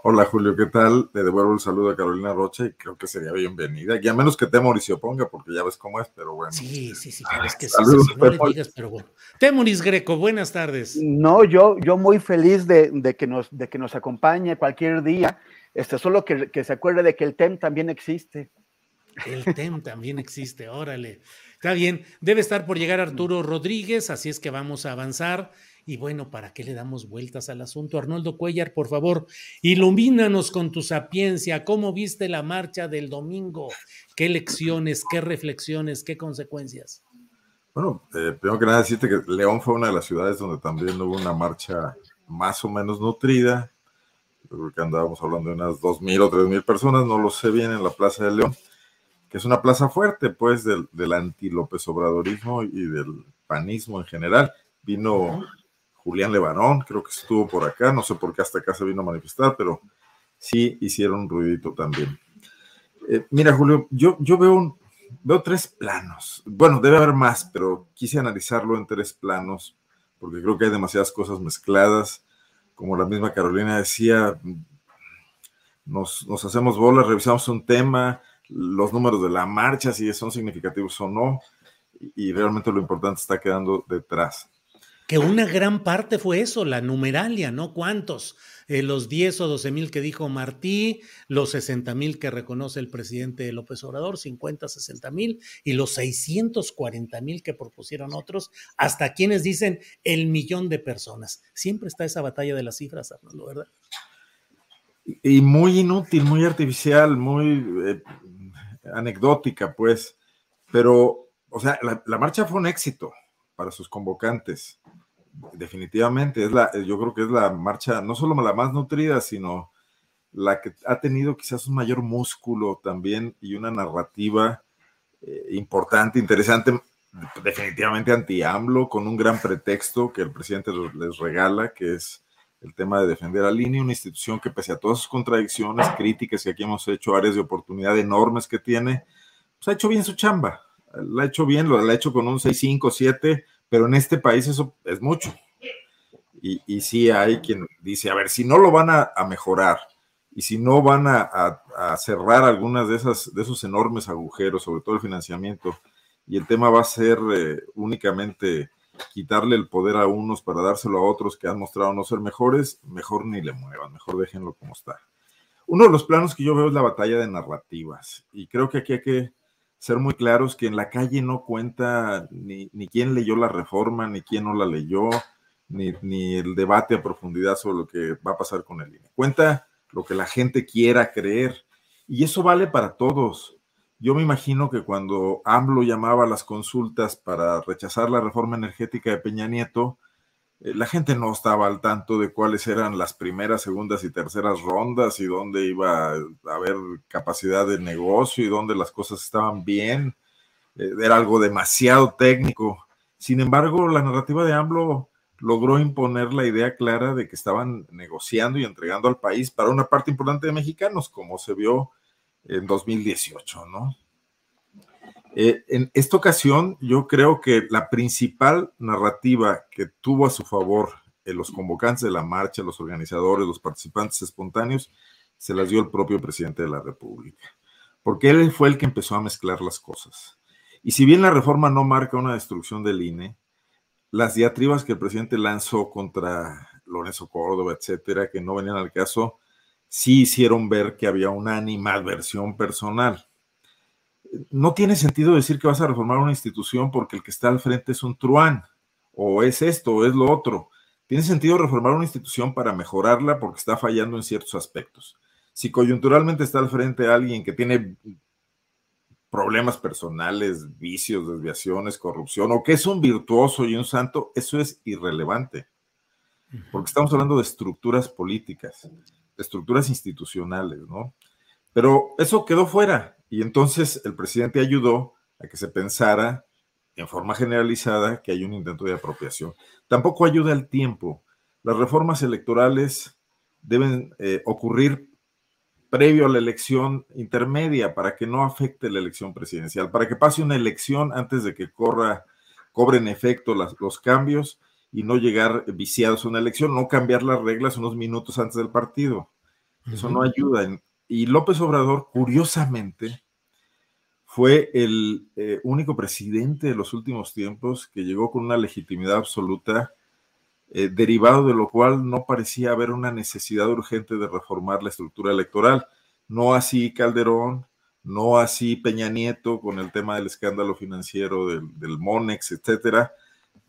Hola Julio, ¿qué tal? Le devuelvo el saludo a Carolina Rocha y creo que sería bienvenida. Y a menos que Temoris se oponga, porque ya ves cómo es, pero bueno. Sí, sí, sí, Ah, es que sí, saludos, sí, sí, no le Temoris. digas, pero bueno. Temoris Greco, buenas tardes. No, yo, yo muy feliz de, de que nos, de que nos acompañe cualquier día. Este, solo que, que se acuerde de que el TEM también existe. El TEM también existe, órale. Está bien, debe estar por llegar Arturo Rodríguez, así es que vamos a avanzar. Y bueno, ¿para qué le damos vueltas al asunto? Arnoldo Cuellar, por favor, ilumínanos con tu sapiencia. ¿Cómo viste la marcha del domingo? ¿Qué lecciones, qué reflexiones, qué consecuencias? Bueno, eh, primero que nada decirte que León fue una de las ciudades donde también hubo una marcha más o menos nutrida. Yo creo que andábamos hablando de unas dos mil o tres mil personas, no lo sé bien, en la Plaza de León, que es una plaza fuerte, pues, del, del anti-López Obradorismo y del panismo en general. Vino Julián Levarón, creo que estuvo por acá, no sé por qué hasta acá se vino a manifestar, pero sí hicieron un ruidito también. Eh, mira, Julio, yo, yo veo, un- veo tres planos. Bueno, debe haber más, pero quise analizarlo en tres planos, porque creo que hay demasiadas cosas mezcladas. Como la misma Carolina decía, nos, nos hacemos bolas, revisamos un tema, los números de la marcha, si son significativos o no, y, y realmente lo importante está quedando detrás. Que una gran parte fue eso, la numeralia, ¿no? ¿Cuántos? Eh, los 10 o 12 mil que dijo Martí, los 60 mil que reconoce el presidente López Obrador, 50, 60 mil, y los 640 mil que propusieron otros, hasta quienes dicen el millón de personas. Siempre está esa batalla de las cifras, Arnoldo, ¿verdad? y muy inútil, muy artificial, muy eh, anecdótica, pues. Pero, o sea, la, la marcha fue un éxito para sus convocantes. Definitivamente, es la, yo creo que es la marcha, no solo la más nutrida, sino la que ha tenido quizás un mayor músculo también y una narrativa eh, importante, interesante, definitivamente anti-AMLO, con un gran pretexto que el presidente les regala, que es el tema de defender a Línea, una institución que pese a todas sus contradicciones, críticas que aquí hemos hecho, áreas de oportunidad enormes que tiene, pues ha hecho bien su chamba, la ha hecho bien, lo ha hecho con un 6, 5, 7, pero en este país eso es mucho. Y, y sí hay quien dice, a ver, si no lo van a, mejorar y si no van a, a, a cerrar algunas de, esas, de esos enormes agujeros, sobre todo el financiamiento, y el tema va a ser eh, únicamente quitarle el poder a unos para dárselo a otros que han mostrado no ser mejores, mejor ni le muevan, mejor déjenlo como está. Uno de los planos que yo veo es la batalla de narrativas, y creo que aquí hay que ser muy claros que en la calle no cuenta ni, ni quién leyó la reforma, ni quién no la leyó, ni, ni, el debate a profundidad sobre lo que va a pasar con el INE. Cuenta lo que la gente quiera creer, y eso vale para todos. Yo me imagino que cuando AMLO llamaba a las consultas para rechazar la reforma energética de Peña Nieto, la gente no estaba al tanto de cuáles eran las primeras, segundas y terceras rondas y dónde iba a haber capacidad de negocio y dónde las cosas estaban bien. Eh, era algo demasiado técnico. Sin embargo, la narrativa de AMLO logró imponer la idea clara de que estaban negociando y entregando al país para una parte importante de mexicanos, como se vio en 2018, ¿no? Eh, en esta ocasión, yo creo que la principal narrativa que tuvo a su favor eh, los convocantes de la marcha, los organizadores, los participantes espontáneos, se las dio el propio presidente de la República, porque él fue el que empezó a mezclar las cosas. Y si bien la reforma no marca una destrucción del INE, las diatribas que el presidente lanzó contra Lorenzo Córdoba, etcétera, que no venían al caso, sí hicieron ver que había una animadversión personal. No tiene sentido decir que vas a reformar una institución porque el que está al frente es un truán, o es esto, o es lo otro. Tiene sentido reformar una institución para mejorarla porque está fallando en ciertos aspectos. Si coyunturalmente está al frente alguien que tiene problemas personales, vicios, desviaciones, corrupción, o que es un virtuoso y un santo, eso es irrelevante. Porque estamos hablando de estructuras políticas estructuras institucionales, ¿no? Pero eso quedó fuera y entonces el presidente ayudó a que se pensara en forma generalizada que hay un intento de apropiación. Tampoco ayuda el tiempo. Las reformas electorales deben eh, ocurrir previo a la elección intermedia para que no afecte la elección presidencial, para que pase una elección antes de que corra, cobren efecto los cambios y no llegar viciados a una elección, no cambiar las reglas unos minutos antes del partido. Eso no ayuda. Y López Obrador, curiosamente, fue el eh, único presidente de los últimos tiempos que llegó con una legitimidad absoluta, eh, derivado de lo cual no parecía haber una necesidad urgente de reformar la estructura electoral. No así Calderón, no así Peña Nieto con el tema del escándalo financiero del, del Monex, etcétera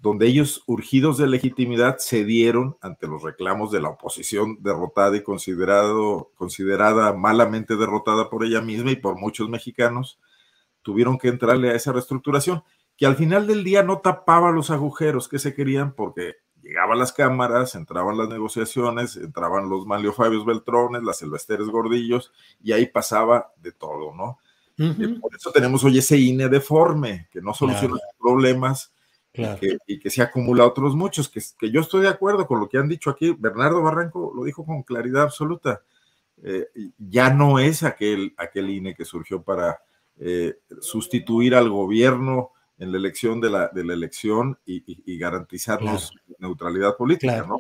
donde ellos, urgidos de legitimidad, cedieron ante los reclamos de la oposición derrotada y considerado, considerada malamente derrotada por ella misma y por muchos mexicanos, tuvieron que entrarle a esa reestructuración, que al final del día no tapaba los agujeros que se querían porque llegaban las cámaras, entraban las negociaciones, entraban los Manlio Fabios Beltrones, las Silvesteres Gordillos, y ahí pasaba de todo, ¿no? Por eso tenemos hoy ese INE deforme, que no soluciona los problemas, y, que, se acumula otros muchos, que, que, yo estoy de acuerdo con lo que han dicho aquí. Bernardo Barranco lo dijo con claridad absoluta. Eh, ya no es aquel, aquel INE que surgió para eh, sustituir al gobierno en la elección de la, de la elección y, garantizarnos neutralidad política, ¿no?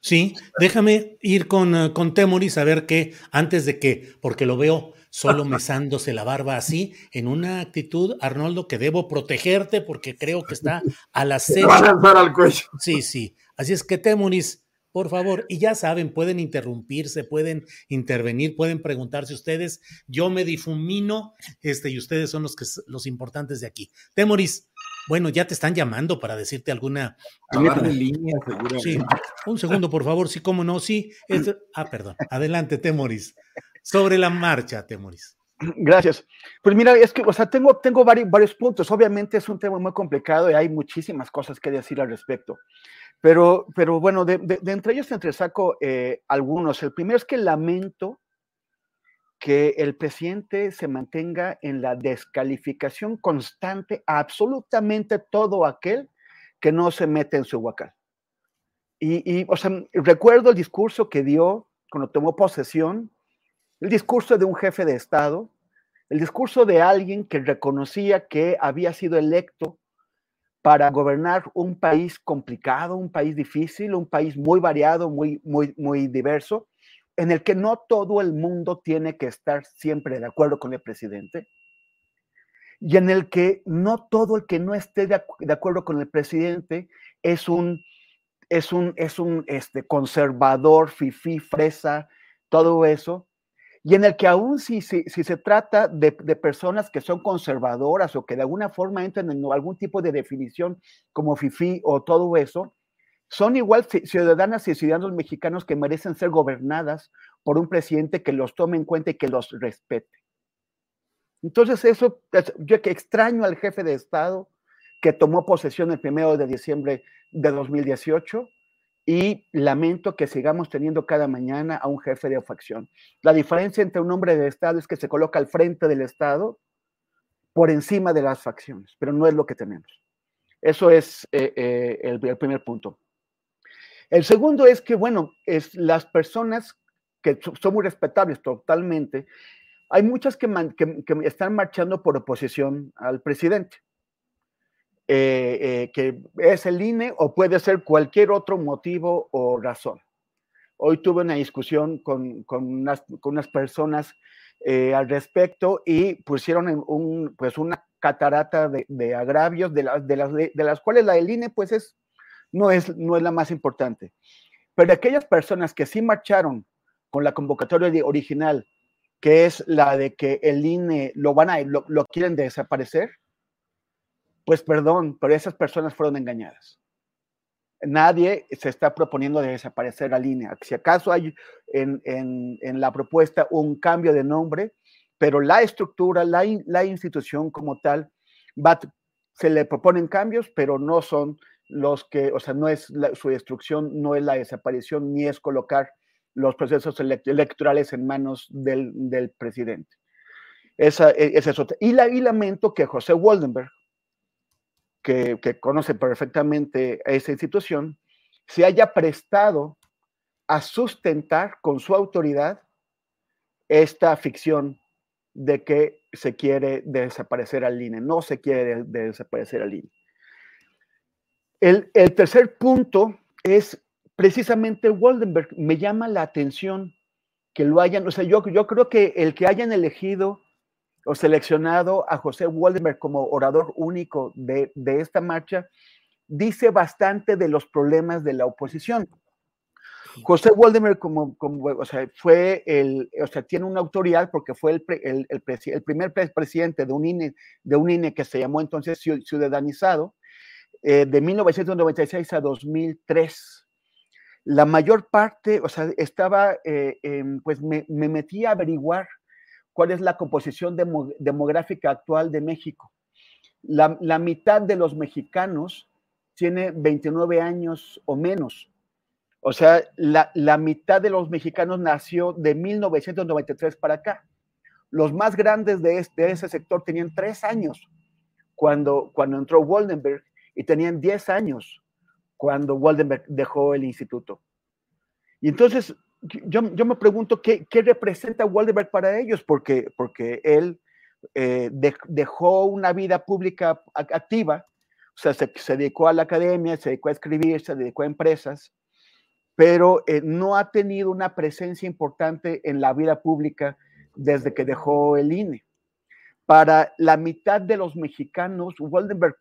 Sí, déjame ir con, eh, con Temoris a ver qué, antes de que, porque lo veo solo mesándose la barba así, en una actitud, Arnoldo, que debo protegerte porque creo que está a la Va a lanzar al cuello. Sí, sí. Así es que Temuris, por favor, y ya saben, pueden interrumpirse, pueden intervenir, pueden preguntarse ustedes. Yo me difumino, este, y ustedes son los que los importantes de aquí. Temoris, bueno, ya te están llamando para decirte alguna. de línea, Sí, un segundo, por favor, sí, cómo no, sí. Ah, perdón. Adelante, Temoris sobre la marcha, Temoris. Gracias. Pues mira, es que, o sea, tengo, tengo varios, varios puntos. Obviamente es un tema muy complicado y hay muchísimas cosas que decir al respecto. Pero, pero bueno, de, de, entre ellos entre saco eh, algunos. El primero es que lamento que el presidente se mantenga en la descalificación constante a absolutamente todo aquel que no se mete en su huacal. Y, y, o sea, recuerdo el discurso que dio cuando tomó posesión el discurso de un jefe de Estado, el discurso de alguien que reconocía que había sido electo para gobernar un país complicado, un país difícil, un país muy variado, muy, muy, muy diverso, en el que no todo el mundo tiene que estar siempre de acuerdo con el presidente, y en el que no todo el que no esté de, acuerdo con el presidente es un, es un, es un este, conservador, fifí, fresa, todo eso, y en el que aún si, si, si se trata de, de, personas que son conservadoras o que de alguna forma entran en algún tipo de definición como FIFI o todo eso, son igual ciudadanas y ciudadanos mexicanos que merecen ser gobernadas por un presidente que los tome en cuenta y que los respete. Entonces eso, yo que extraño al jefe de Estado que tomó posesión el primero de diciembre de 2018 y lamento que sigamos teniendo cada mañana a un jefe de facción. La diferencia entre un hombre de Estado es que se coloca al frente del Estado por encima de las facciones, pero no es lo que tenemos. Eso es eh, eh, el, primer punto. El segundo es que, bueno, es las personas que son muy respetables totalmente, hay muchas que, que están marchando por oposición al presidente. Eh, eh, que es el INE o puede ser cualquier otro motivo o razón. Hoy tuve una discusión con, con, unas, con unas, personas eh, al respecto y pusieron un, pues una catarata de, de agravios de, de, las, de, las cuales la del INE pues es, no, es, no es la más importante. Pero aquellas personas que sí marcharon con la convocatoria original, que es la de que el INE lo van a, lo, lo quieren desaparecer, pues perdón, pero esas personas fueron engañadas. Nadie se está proponiendo de desaparecer la línea. Si acaso hay en, en, la propuesta un cambio de nombre, pero la estructura, la, la institución como tal, se le proponen cambios, pero no son los que, o sea, no es su destrucción, no es la desaparición, ni es colocar los procesos electorales en manos del, del presidente. E, esa es otra. Y, la, y lamento que José Waldenberg, que, conoce perfectamente esa institución, se haya prestado a sustentar con su autoridad esta ficción de que se quiere desaparecer al INE. No se quiere desaparecer al INE. El, el, tercer punto es precisamente Waldenberg. Me llama la atención que lo hayan, o sea, yo, yo creo que el que hayan elegido o seleccionado a José Waldenberg como orador único de, de esta marcha, dice bastante de los problemas de la oposición. José Waldenberg como, como o sea, fue el, o sea, tiene una autoridad porque fue el, el, el, el primer presidente de un, INE, de un INE que se llamó entonces Ciudadanizado, eh, de 1996 a 2003. La mayor parte, o sea, estaba, eh, eh, pues me, me metí a averiguar cuál es la composición demográfica actual de México. La, la, mitad de los mexicanos tiene 29 años o menos. O sea, la, la, mitad de los mexicanos nació de 1993 para acá. Los más grandes de, este, de ese sector tenían tres años cuando, cuando entró Waldenberg y tenían 10 años cuando Waldenberg dejó el instituto. Y entonces yo, me pregunto qué, representa Waldenberg para ellos, porque, porque él eh, dejó una vida pública activa, o sea, se, dedicó a la academia, se dedicó a escribir, se dedicó a empresas, pero eh, no ha tenido una presencia importante en la vida pública desde que dejó el INE. Para la mitad de los mexicanos, Waldenberg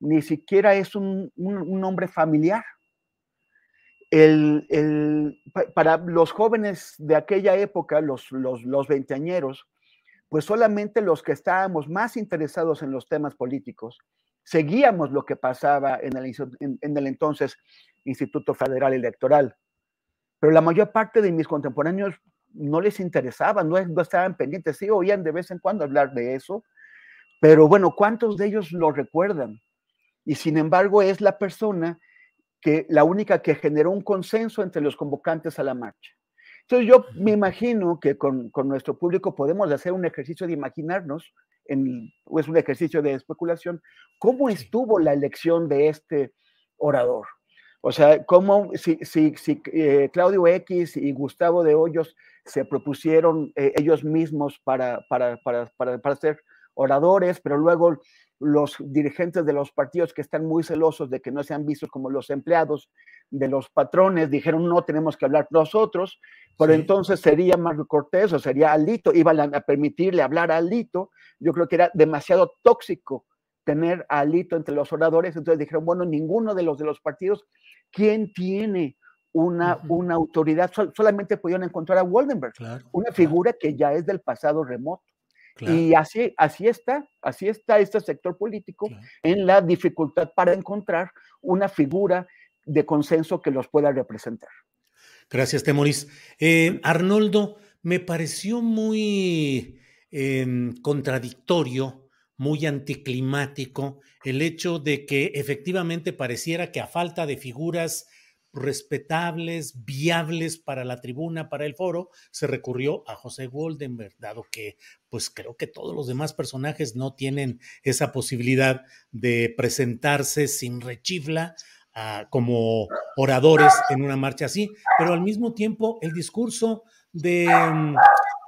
ni siquiera es un, hombre familiar para los jóvenes de aquella época, los, los, veinteañeros, pues solamente los que estábamos más interesados en los temas políticos, seguíamos lo que pasaba en el, en, el entonces Instituto Federal Electoral. Pero la mayor parte de mis contemporáneos no les interesaba, no, no estaban pendientes, sí oían de vez en cuando hablar de eso, pero bueno, ¿cuántos de ellos lo recuerdan? Y sin embargo es la persona que la única que generó un consenso entre los convocantes a la marcha. Entonces yo me imagino que con, con nuestro público podemos hacer un ejercicio de imaginarnos, en, es un ejercicio de especulación, cómo estuvo la elección de este orador. O sea, cómo si, si, si eh, Claudio X y Gustavo de Hoyos se propusieron eh, ellos mismos para, para, para, para, para ser oradores, pero luego los dirigentes de los partidos que están muy celosos de que no sean vistos como los empleados de los patrones dijeron no tenemos que hablar nosotros, pero entonces sería Marco Cortés o sería Alito, iban a permitirle hablar a Alito, yo creo que era demasiado tóxico tener a Alito entre los oradores, entonces dijeron, bueno, ninguno de los de los partidos, ¿quién tiene una, una autoridad? solamente pudieron encontrar a Waldenberg, una figura que ya es del pasado remoto. Y así, así está, así está este sector político en la dificultad para encontrar una figura de consenso que los pueda representar. Gracias, Temoris. Eh, Arnoldo, me pareció muy em, contradictorio, muy anticlimático el hecho de que efectivamente pareciera que a falta de figuras respetables, viables para la tribuna, para el foro, se recurrió a José Goldenberg, dado que pues creo que todos los demás personajes no tienen esa posibilidad de presentarse sin rechifla ah, como oradores en una marcha así, pero al mismo tiempo el discurso de, mm,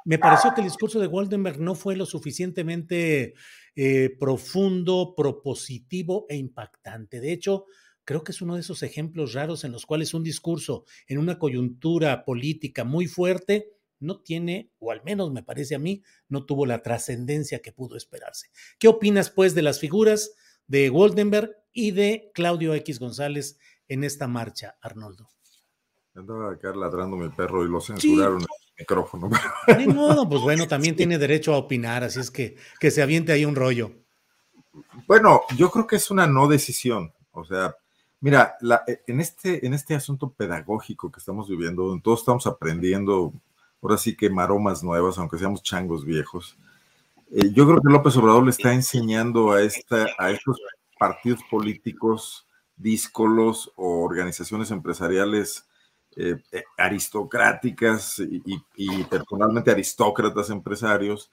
me pareció que el discurso de Goldenberg no fue lo suficientemente eh, profundo, propositivo e impactante. De hecho, creo que es uno de esos ejemplos raros en los cuales un discurso en una coyuntura política muy fuerte no tiene, o al menos me parece a mí, no tuvo la trascendencia que pudo esperarse. ¿Qué opinas, pues, de las figuras de Goldenberg y de Claudio X González en esta marcha, Arnoldo? Andaba acá ladrando mi perro y lo censuraron el micrófono. Ni modo, pues bueno, también tiene derecho a opinar, así es que que se aviente ahí un rollo. Bueno, yo creo que es una no decisión. O sea, mira, en, este, en este asunto pedagógico que estamos viviendo, donde todos estamos aprendiendo ahora sí que maromas nuevas, aunque seamos changos viejos. Eh, yo creo que López Obrador le está enseñando a, esta, a estos partidos políticos díscolos o organizaciones empresariales eh, eh, aristocráticas y, personalmente aristócratas empresarios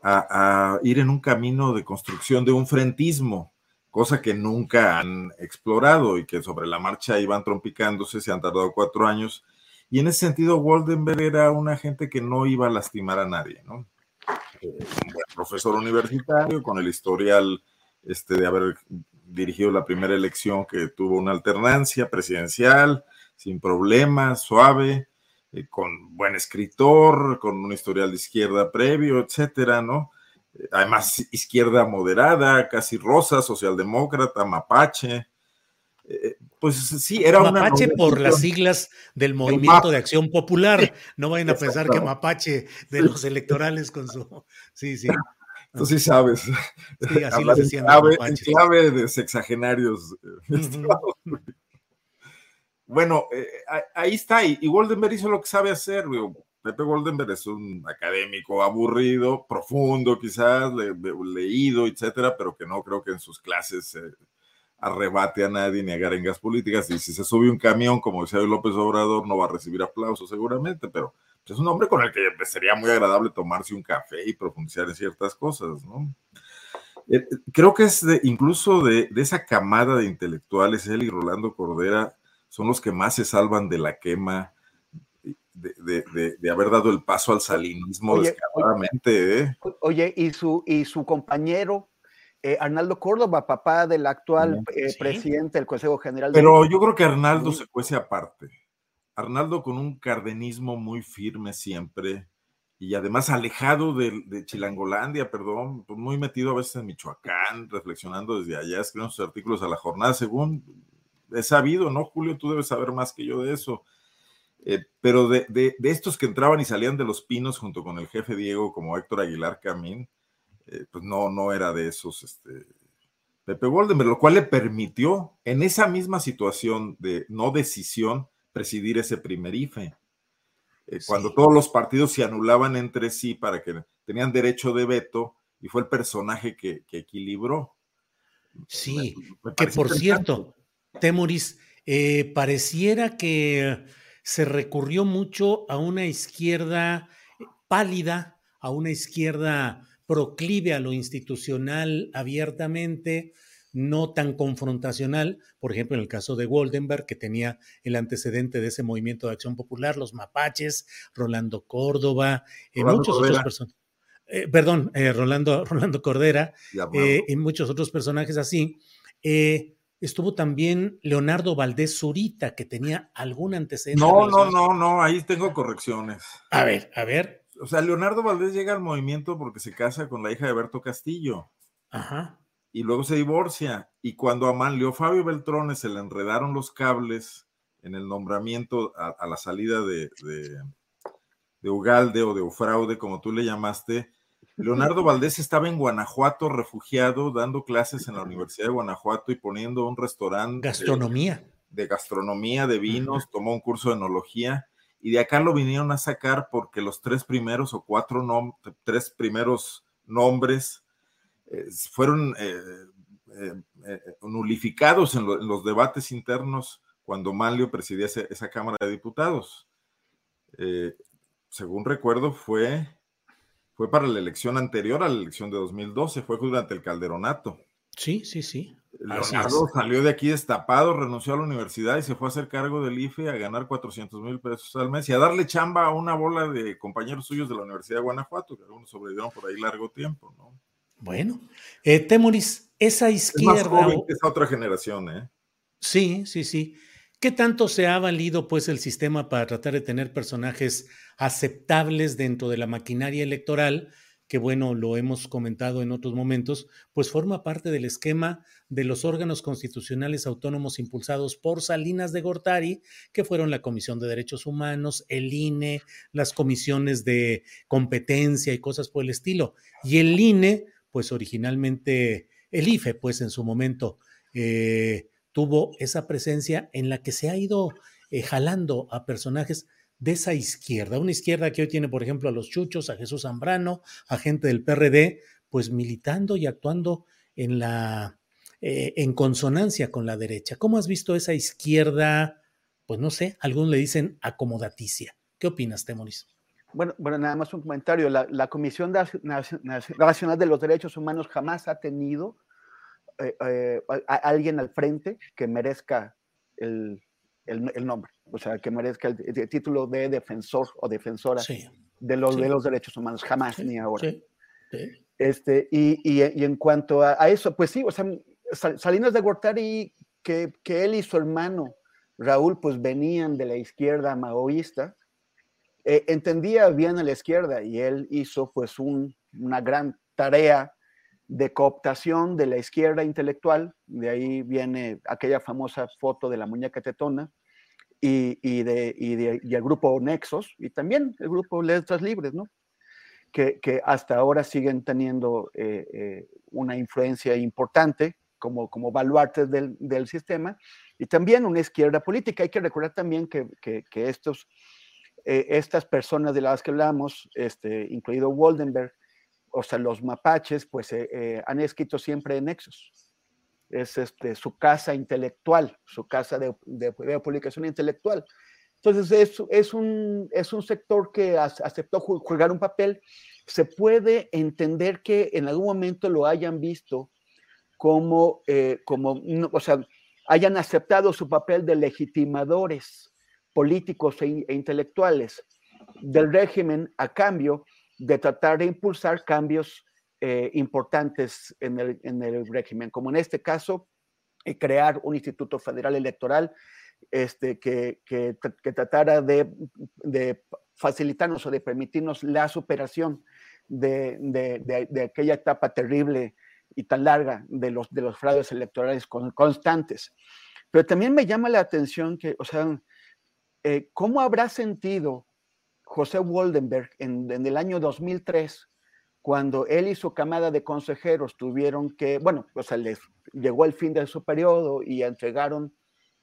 a, a, ir en un camino de construcción de un frentismo, cosa que nunca han explorado y que sobre la marcha iban trompicándose, se han tardado cuatro años y en ese sentido, Waldenberg era una gente que no iba a lastimar a nadie, ¿no? Eh, un profesor universitario con el historial este, de haber dirigido la primera elección que tuvo una alternancia presidencial, sin problemas, suave, eh, con buen escritor, con un historial de izquierda previo, etcétera, ¿no? Eh, además, izquierda moderada, casi rosa, socialdemócrata, mapache, pues sí, era Mapache por las siglas del Movimiento de Acción Popular. No vayan a pensar que Mapache de los electorales con su. Sí, sí. Tú sí sabes. Sí, así lo decían. En clave, de sexagenarios. Eh, bueno, eh, ahí está. Y, Goldenberg hizo lo que sabe hacer. Pepe Goldenberg es un académico aburrido, profundo, quizás, leído, etcétera, pero que no creo que en sus clases arrebate a nadie ni a garengas políticas. Y si se sube un camión, como decía López Obrador, no va a recibir aplausos seguramente, pero es un hombre con el que sería muy agradable tomarse un café y profundizar en ciertas cosas, ¿no? Eh, creo que es incluso de, esa camada de intelectuales, él y Rolando Cordera son los que más se salvan de la quema de, haber dado el paso al salinismo descaradamente. ¿eh? Oye, y su, y su compañero eh, Arnaldo Córdoba, papá del actual eh, presidente del Consejo General. Pero yo creo que Arnaldo se cuece aparte. Arnaldo con un cardenismo muy firme siempre y además alejado de, Chilangolandia, perdón, pues muy metido a veces en Michoacán, reflexionando desde allá, escribiendo sus artículos a la jornada, según he sabido, ¿no, Julio? Tú debes saber más que yo de eso. Eh, pero de, de, estos que entraban y salían de los pinos junto con el jefe Diego, como Héctor Aguilar Camín, eh, pues no, no era de esos, este, Pepe Goldenberg, lo cual le permitió en esa misma situación de no decisión presidir ese primer IFE. Eh, cuando todos los partidos se anulaban entre sí para que tenían derecho de veto y fue el personaje que, equilibró. Sí, que por cierto, Temoris, pareciera que se recurrió mucho a una izquierda pálida, a una izquierda proclive a lo institucional abiertamente, no tan confrontacional, por ejemplo, en el caso de Goldenberg, que tenía el antecedente de ese movimiento de acción popular, los mapaches, Rolando Córdoba, y muchos otros personajes. Eh, perdón, eh, Rolando, Rolando Cordera, eh, y muchos otros personajes así. Estuvo también Leonardo Valdés Zurita, que tenía algún antecedente. No, no, no, no, ahí tengo correcciones. A ver, a ver o sea, Leonardo Valdés llega al movimiento porque se casa con la hija de Berto Castillo. Ajá. Y luego se divorcia. Y cuando a Manlio Fabio Beltrones se le enredaron los cables en el nombramiento a, la salida de, de, Ugalde o de Ufraude, como tú le llamaste, Leonardo Valdés estaba en Guanajuato refugiado, dando clases en la Universidad de Guanajuato y poniendo un restaurante. Gastronomía. De, gastronomía, de vinos, tomó un curso de enología y de acá lo vinieron a sacar porque los tres primeros o cuatro tres primeros nombres eh, fueron eh, eh, nulificados en, los debates internos cuando Manlio presidía esa Cámara de Diputados. según recuerdo, fue, fue para la elección anterior a la elección de 2012, fue durante el Calderonato. Sí, sí, sí. Leonardo salió de aquí destapado, renunció a la universidad y se fue a hacer cargo del IFE a ganar 400 mil pesos al mes y a darle chamba a una bola de compañeros suyos de la Universidad de Guanajuato, que algunos sobrevivieron por ahí largo tiempo, ¿no? Bueno, eh, Temoris, esa izquierda. Es más esa otra generación, ¿eh? Sí, sí, sí. ¿Qué tanto se ha valido pues el sistema para tratar de tener personajes aceptables dentro de la maquinaria electoral? Que bueno, lo hemos comentado en otros momentos, pues forma parte del esquema de los órganos constitucionales autónomos impulsados por Salinas de Gortari, que fueron la Comisión de Derechos Humanos, el INE, las comisiones de competencia y cosas por el estilo. Y el INE, pues originalmente, el IFE, pues en su momento, eh, tuvo esa presencia en la que se ha ido eh, jalando a personajes de esa izquierda, una izquierda que hoy tiene, por ejemplo, a los Chuchos, a Jesús Zambrano, a gente del PRD, pues militando y actuando en la eh, en consonancia con la derecha. ¿Cómo has visto esa izquierda? Pues no sé, algunos le dicen acomodaticia. ¿Qué opinas, Temoris? Bueno, bueno, nada más un comentario. La, Comisión Nacional de los Derechos Humanos jamás ha tenido eh, eh, a, alguien al frente que merezca el, nombre, o sea, que merezca el, título de defensor o defensora de, los, de los derechos humanos, jamás ni ahora. Este, y, en cuanto a, eso, pues sí, o sea, Salinas de Gortari, que, que él y su hermano Raúl, pues venían de la izquierda maoísta, eh, entendía bien a la izquierda y él hizo pues una gran tarea de cooptación de la izquierda intelectual, de ahí viene aquella famosa foto de la muñeca tetona, y, y, de, y, el grupo Nexos, y también el grupo Letras Libres, ¿no? Que, que hasta ahora siguen teniendo eh, eh, una influencia importante como, como baluartes del, del, sistema, y también una izquierda política. Hay que recordar también que, que, que estos, eh, estas personas de las que hablamos, este, incluido Waldenberg, o sea, los mapaches, pues eh, eh, han escrito siempre en Nexos. Es este, su casa intelectual, su casa de, de, publicación intelectual. Entonces, es, es, un, es un sector que aceptó jugar un papel. Se puede entender que en algún momento lo hayan visto como, eh, como o sea, hayan aceptado su papel de legitimadores políticos e, e intelectuales del régimen a cambio de tratar de impulsar cambios eh, importantes en el, en el, régimen, como en este caso, eh, crear un Instituto Federal Electoral este, que, que, tratara de, de, facilitarnos o de permitirnos la superación de, de, de, aquella etapa terrible y tan larga de los, de los fraudes electorales constantes. Pero también me llama la atención que, o sea, eh, ¿cómo habrá sentido José Waldenberg en, el año 2003, cuando él y su camada de consejeros tuvieron que, bueno, o sea, les llegó el fin de su periodo y entregaron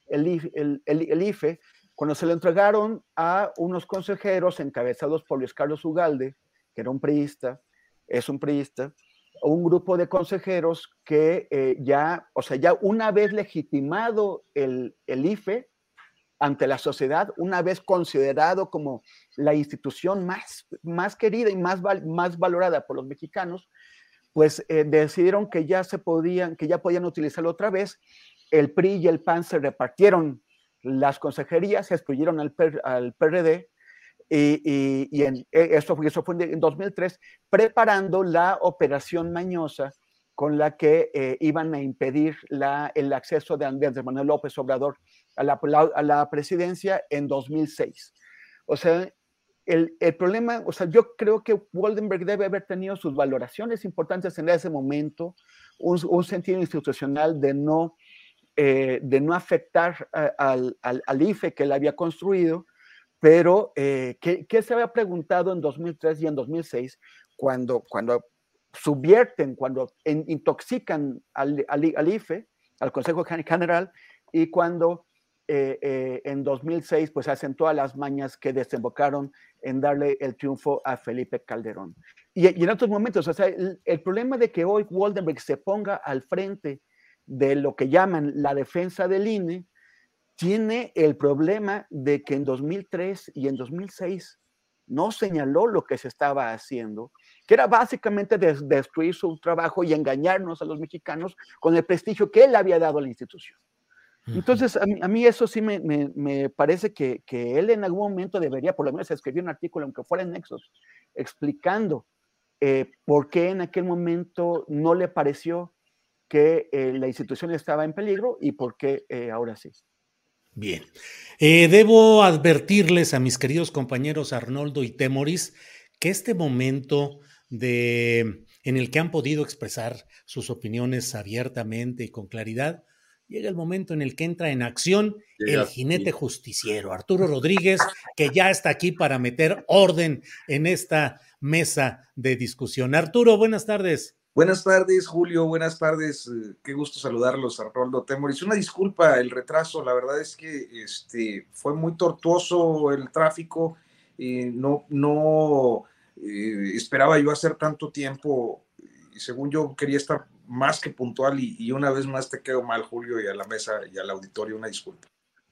el, el, IFE, cuando se lo entregaron a unos consejeros encabezados por Luis Carlos Ugalde, que era un priista, es un priista, un grupo de consejeros que eh, ya, o sea, ya una vez legitimado el, el IFE, ante la sociedad, una vez considerado como la institución más, más querida y más, más valorada por los mexicanos, pues eh, decidieron que ya se podían, que ya podían utilizarlo otra vez. El PRI y el PAN se repartieron las consejerías, se excluyeron al, al PRD y, y, en, e, eso, eso fue en 2003, preparando la operación mañosa con la que eh, iban a impedir el acceso de Andrés Manuel López Obrador a la, a presidencia en 2006. O sea, el, problema, o sea, yo creo que Waldenberg debe haber tenido sus valoraciones importantes en ese momento, un, sentido institucional de no, eh, de no afectar al, al, IFE que él había construido, pero eh, ¿qué, ¿qué, se había preguntado en 2003 y en 2006 cuando, cuando subvierten, cuando intoxican al, al, al IFE, al Consejo General, y cuando eh, eh, en 2006 pues hacen todas las mañas que desembocaron en darle el triunfo a Felipe Calderón. Y, en otros momentos, o sea, el, el, problema de que hoy Waldenberg se ponga al frente de lo que llaman la defensa del INE, tiene el problema de que en 2003 y en 2006 no señaló lo que se estaba haciendo, que era básicamente destruir su trabajo y engañarnos a los mexicanos con el prestigio que él había dado a la institución. Entonces, a mí, eso sí me, parece que, él en algún momento debería, por lo menos, escribir un artículo, aunque fuera en Nexos, explicando eh, por qué en aquel momento no le pareció que eh, la institución estaba en peligro y por qué eh, ahora sí. Bien. debo advertirles a mis queridos compañeros Arnoldo y Temoris que este momento de, en el que han podido expresar sus opiniones abiertamente y con claridad, llega el momento en el que entra en acción el jinete justiciero, Arturo Rodríguez, que ya está aquí para meter orden en esta mesa de discusión. Arturo, buenas tardes. Buenas tardes, Julio. Buenas tardes. Eh, qué gusto saludarlos, Arnoldo Temoris. Una disculpa el retraso. La verdad es que este, fue muy tortuoso el tráfico. Eh, no no eh, esperaba yo hacer tanto tiempo. Y según yo quería estar más que puntual y, una vez más te quedo mal, Julio, y a la mesa y al auditorio una disculpa.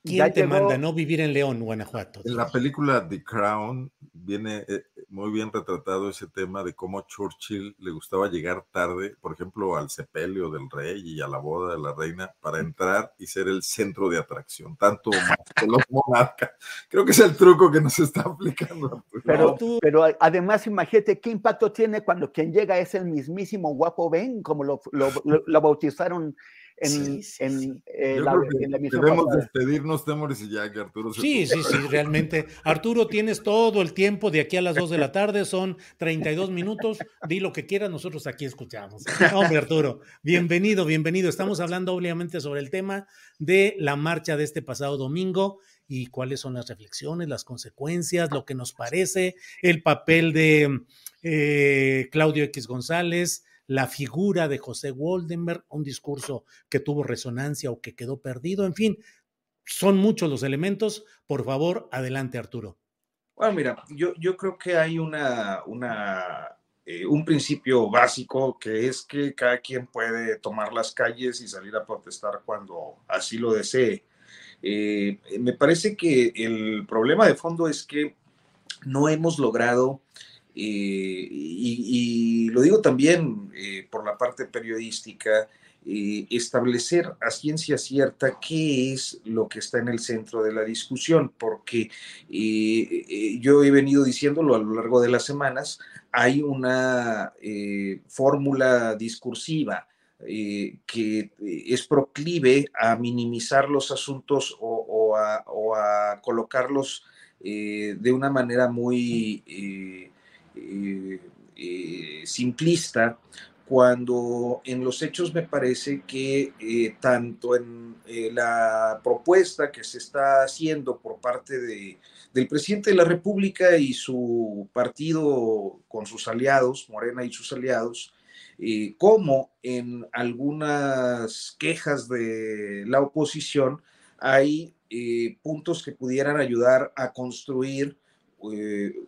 ¿Quién te manda no vivir en León, Guanajuato? En la película The Crown viene eh, muy bien retratado ese tema de cómo Churchill le gustaba llegar tarde, por ejemplo, al sepelio del rey y a la boda de la reina, para entrar y ser el centro de atracción, tanto más que los monarcas. Creo que es el truco que nos está aplicando. Pero, pero además, imagínate qué impacto tiene cuando quien llega es el mismísimo guapo Ben, como lo, lo bautizaron en, en, eh, la, Debemos despedirnos, Temores, y ya que Arturo se Sí, sí, sí, realmente. Arturo, tienes todo el tiempo de aquí a las 2 de la tarde, son 32 minutos. Di lo que quieras, nosotros aquí escuchamos. Hombre, Arturo, bienvenido, bienvenido. Estamos hablando obviamente sobre el tema de la marcha de este pasado domingo y cuáles son las reflexiones, las consecuencias, lo que nos parece, el papel de eh, Claudio X González, la figura de José Woldenberg, un discurso que tuvo resonancia o que quedó perdido, en fin, son muchos los elementos. Por favor, adelante, Arturo. Bueno, mira, yo, yo creo que hay una, una eh, un principio básico que es que cada quien puede tomar las calles y salir a protestar cuando así lo desee. Eh, me parece que el problema de fondo es que no hemos logrado eh, y, lo digo también eh, por la parte periodística, eh, establecer a ciencia cierta qué es lo que está en el centro de la discusión, porque yo he venido diciéndolo a lo largo de las semanas, hay una fórmula discursiva que es proclive a minimizar los asuntos o, a, o a, colocarlos de una manera muy eh, eh, simplista, cuando en los hechos me parece que eh, tanto en la propuesta que se está haciendo por parte de, del presidente de la República y su partido con sus aliados, Morena y sus aliados, como en algunas quejas de la oposición hay puntos que pudieran ayudar a construir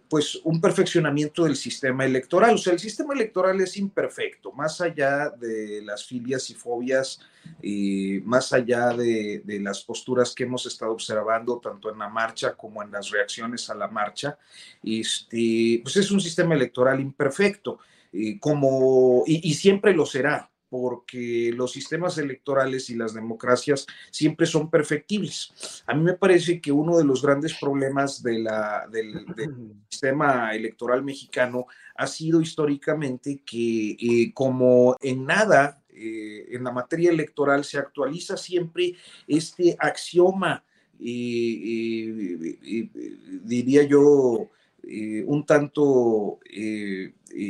pues un perfeccionamiento del sistema electoral. O sea, el sistema electoral es imperfecto, más allá de las filias y fobias, y más allá de, las posturas que hemos estado observando tanto en la marcha como en las reacciones a la marcha, este, pues es un sistema electoral imperfecto, eh, como, y siempre lo será porque los sistemas electorales y las democracias siempre son perfectibles. A mí me parece que uno de los grandes problemas de la, del, sistema electoral mexicano ha sido históricamente que eh, como en nada eh, en la materia electoral se actualiza siempre este axioma, eh, diría yo, un tanto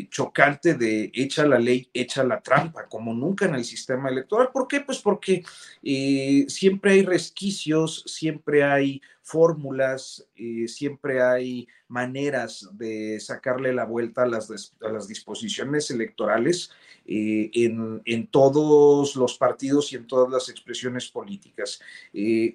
chocante de echa la ley, echa la trampa, como nunca en el sistema electoral. ¿Por qué? Pues porque eh, siempre hay resquicios, siempre hay fórmulas, eh, siempre hay maneras de sacarle la vuelta a las, a las disposiciones electorales eh, en, todos los partidos y en todas las expresiones políticas.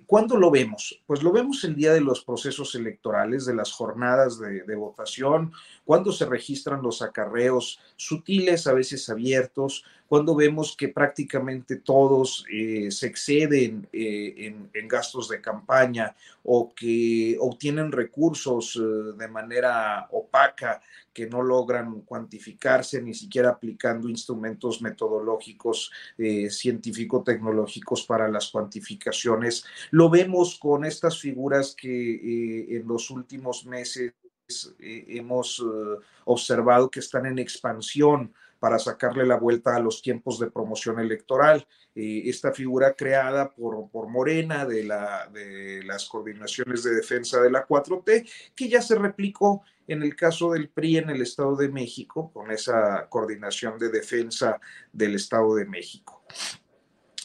¿Cuándo lo vemos? Pues lo vemos el día de los procesos electorales, de las jornadas de, votación, cuando se registran los acarreos sutiles, a veces abiertos, cuando vemos que prácticamente todos eh, se exceden eh, en, gastos de campaña o que obtienen recursos eh, de manera opaca que no logran cuantificarse ni siquiera aplicando instrumentos metodológicos científico-tecnológicos para las cuantificaciones. Lo vemos con estas figuras que en los últimos meses hemos observado que están en expansión para sacarle la vuelta a los tiempos de promoción electoral. Eh, esta figura creada por, por Morena de, la, de las coordinaciones de defensa de la 4T, que ya se replicó en el caso del PRI en el Estado de México, con esa coordinación de defensa del Estado de México.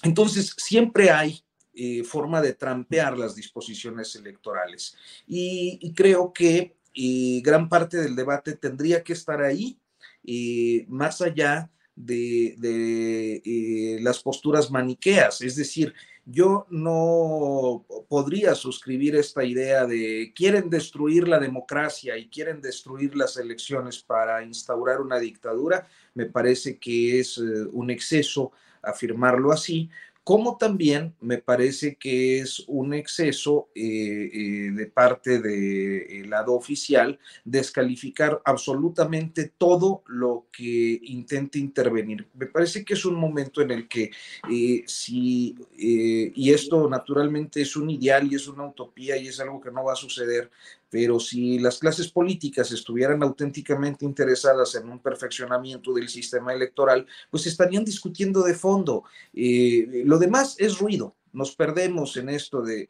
Entonces, siempre hay eh, forma de trampear las disposiciones electorales. Y, creo que eh, gran parte del debate tendría que estar ahí eh, más allá de, eh, las posturas maniqueas. Es decir, yo no podría suscribir esta idea de quieren destruir la democracia y quieren destruir las elecciones para instaurar una dictadura. Me parece que es eh, un exceso afirmarlo así, como también me parece que es un exceso eh, eh, de parte del lado oficial descalificar absolutamente todo lo que intente intervenir. Me parece que es un momento en el que eh, si, y esto naturalmente es un ideal y es una utopía y es algo que no va a suceder, pero si las clases políticas estuvieran auténticamente interesadas en un perfeccionamiento del sistema electoral, pues estarían discutiendo de fondo. Eh, lo demás es ruido, nos perdemos en esto de,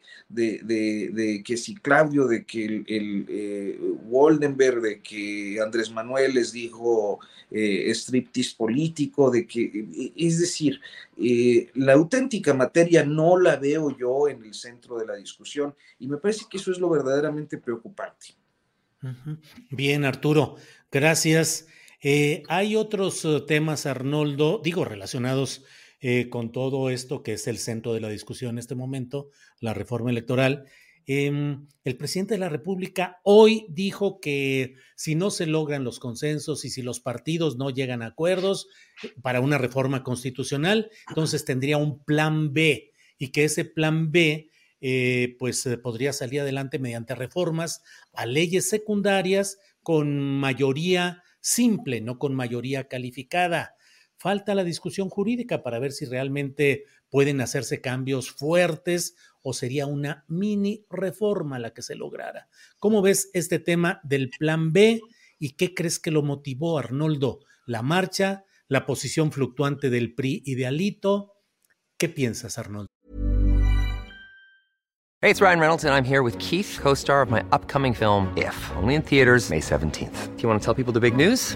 que si Claudio, de que el, el eh, de que Andrés Manuel les dijo eh, striptease político, de que, eh, es decir, eh, la auténtica materia no la veo yo en el centro de la discusión y me parece que eso es lo verdaderamente preocupante. Bien, Arturo, gracias. hay otros temas, Arnoldo, digo, relacionados eh, con todo esto que es el centro de la discusión en este momento, la reforma electoral. Em, el presidente de la República hoy dijo que si no se logran los consensos y si los partidos no llegan a acuerdos para una reforma constitucional, entonces tendría un plan B y que ese plan B eh, pues eh, podría salir adelante mediante reformas a leyes secundarias con mayoría simple, no con mayoría calificada. Falta la discusión jurídica para ver si realmente pueden hacerse cambios fuertes o sería una mini reforma la que se lograra. ¿Cómo ves este tema del plan B y qué crees que lo motivó, Arnoldo? ¿La marcha? ¿La posición fluctuante del PRI y de Alito? ¿Qué piensas, Arnoldo? Hey, it's Ryan Reynolds and I'm here with Keith, co-star of my upcoming film If, only in theaters May 17th. Do you want to tell people the big news?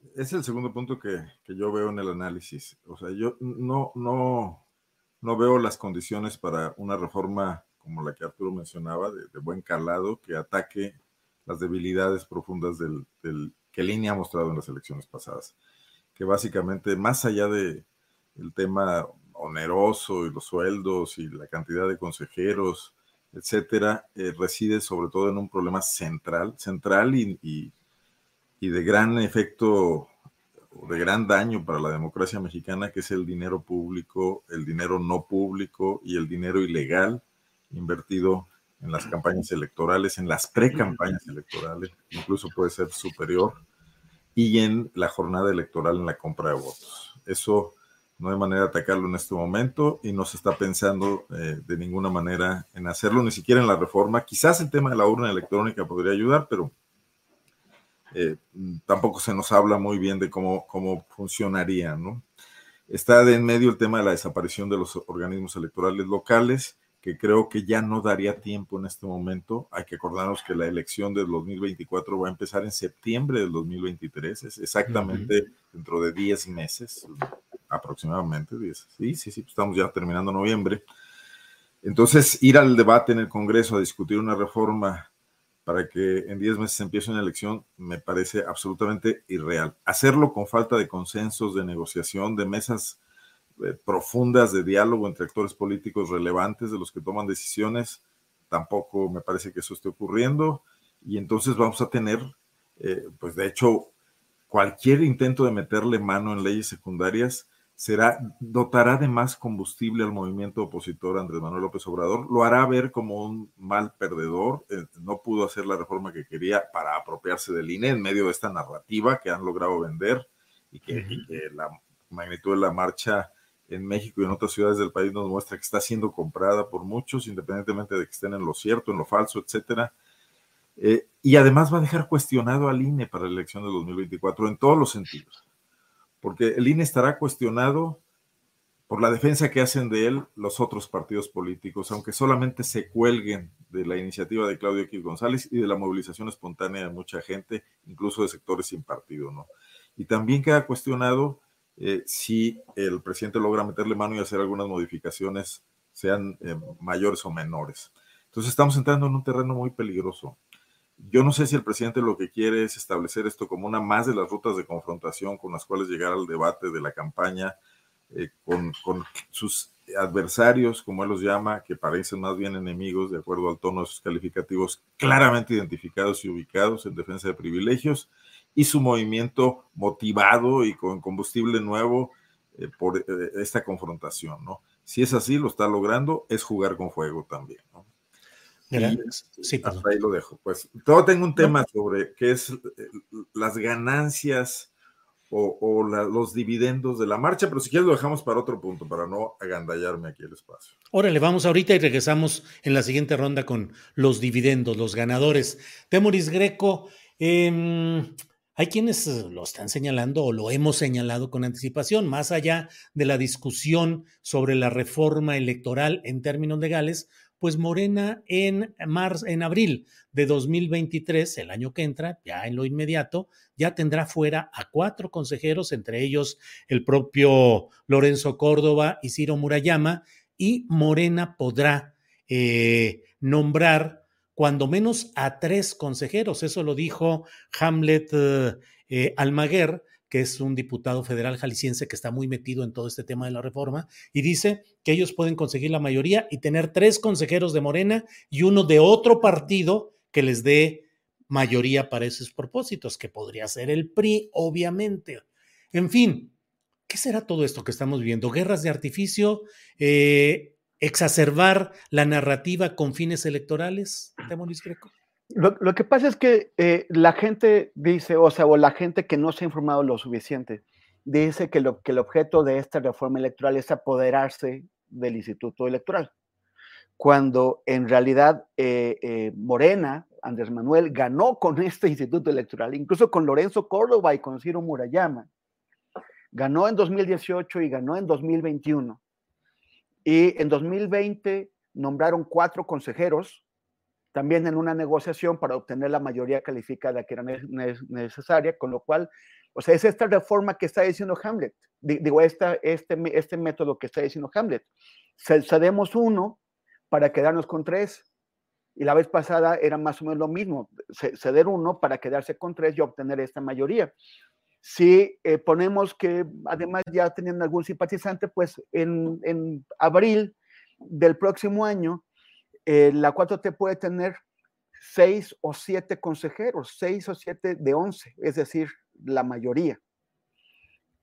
es el segundo punto que, que, yo veo en el análisis. O sea, yo no, no, no veo las condiciones para una reforma como la que Arturo mencionaba, de, buen calado, que ataque las debilidades profundas del, que Línea ha mostrado en las elecciones pasadas. Que básicamente, más allá de el tema oneroso y los sueldos y la cantidad de consejeros, etcétera, eh, reside sobre todo en un problema central, central y, y, de gran efecto de gran daño para la democracia mexicana, que es el dinero público, el dinero no público y el dinero ilegal invertido en las campañas electorales, en las pre-campañas electorales, incluso puede ser superior, y en la jornada electoral en la compra de votos. Eso no hay manera de atacarlo en este momento y no se está pensando eh, de ninguna manera en hacerlo, ni siquiera en la reforma. Quizás el tema de la urna electrónica podría ayudar, pero eh, tampoco se nos habla muy bien de cómo, cómo funcionaría, ¿no? Está de en medio el tema de la desaparición de los organismos electorales locales, que creo que ya no daría tiempo en este momento. Hay que acordarnos que la elección del 2024 va a empezar en septiembre del 2023, es exactamente dentro de 10 meses, aproximadamente 10. Sí, sí, sí, estamos ya terminando noviembre. Entonces, ir al debate en el Congreso a discutir una reforma para que en 10 meses empiece una elección me parece absolutamente irreal. Hacerlo con falta de consensos, de negociación, de mesas eh, profundas de diálogo entre actores políticos relevantes de los que toman decisiones, tampoco me parece que eso esté ocurriendo. Y entonces vamos a tener, eh, pues de hecho, cualquier intento de meterle mano en leyes secundarias será, dotará de más combustible al movimiento opositor Andrés Manuel López Obrador, lo hará ver como un mal perdedor, eh, no pudo hacer la reforma que quería para apropiarse del INE en medio de esta narrativa que han logrado vender y que, la magnitud de la marcha en México y en otras ciudades del país nos muestra que está siendo comprada por muchos, independientemente de que estén en lo cierto, en lo falso, etcétera. Eh, y además va a dejar cuestionado al INE para la elección de 2024 en todos los sentidos porque el INE estará cuestionado por la defensa que hacen de él los otros partidos políticos, aunque solamente se cuelguen de la iniciativa de Claudio X González y de la movilización espontánea de mucha gente, incluso de sectores sin partido, ¿no? Y también queda cuestionado eh, si el presidente logra meterle mano y hacer algunas modificaciones, sean eh, mayores o menores. Entonces estamos entrando en un terreno muy peligroso. Yo no sé si el presidente lo que quiere es establecer esto como una más de las rutas de confrontación con las cuales llegar al debate de la campaña eh, con, sus adversarios, como él los llama, que parecen más bien enemigos de acuerdo al tono de sus calificativos, claramente identificados y ubicados en defensa de privilegios, y su movimiento motivado y con combustible nuevo eh, por eh, esta confrontación, ¿no? Si es así, lo está logrando, es jugar con fuego también, ¿no? Sí, hasta ahí lo dejo. Pues todo tengo un tema sobre qué es eh, las ganancias o, los dividendos de la marcha, pero si quieres lo dejamos para otro punto, para no agandallarme aquí el espacio. Órale, vamos ahorita y regresamos en la siguiente ronda con los dividendos, los ganadores. Temoris Greco, em, hay quienes lo están señalando o lo hemos señalado con anticipación, más allá de la discusión sobre la reforma electoral en términos legales, pues Morena en, marzo, en abril de 2023, el año que entra, ya en lo inmediato, ya tendrá fuera a cuatro consejeros, entre ellos el propio Lorenzo Córdoba y Ciro Murayama, y Morena podrá eh, nombrar cuando menos a tres consejeros. Eso lo dijo Hamlet eh, Almaguer, que es un diputado federal jalisciense que está muy metido en todo este tema de la reforma, y dice que ellos pueden conseguir la mayoría y tener tres consejeros de Morena y uno de otro partido que les dé mayoría para esos propósitos, que podría ser el PRI, obviamente. En fin, ¿qué será todo esto que estamos viendo? Guerras de artificio, eh, exacerbar la narrativa con fines electorales, Demonis Greco. Lo, que pasa es que eh, la gente dice, o sea, o la gente que no se ha informado lo suficiente, dice que, lo, que el objeto de esta reforma electoral es apoderarse del Instituto Electoral, cuando en realidad eh, eh, Morena, Andrés Manuel, ganó con este Instituto Electoral, incluso con Lorenzo Córdoba y con Ciro Murayama. Ganó en 2018 y ganó en 2021. Y en 2020 nombraron cuatro consejeros también en una negociación para obtener la mayoría calificada que era necesaria, con lo cual, o sea, es esta reforma que está diciendo Hamlet, digo, esta, este, este método que está diciendo Hamlet. Cedemos uno para quedarnos con tres, y la vez pasada era más o menos lo mismo, ceder uno para quedarse con tres y obtener esta mayoría. Si eh, ponemos que además ya tenían algún simpatizante, pues en, en abril del próximo año, eh, la 4T puede tener seis o siete consejeros, seis o siete de once, es decir, la mayoría.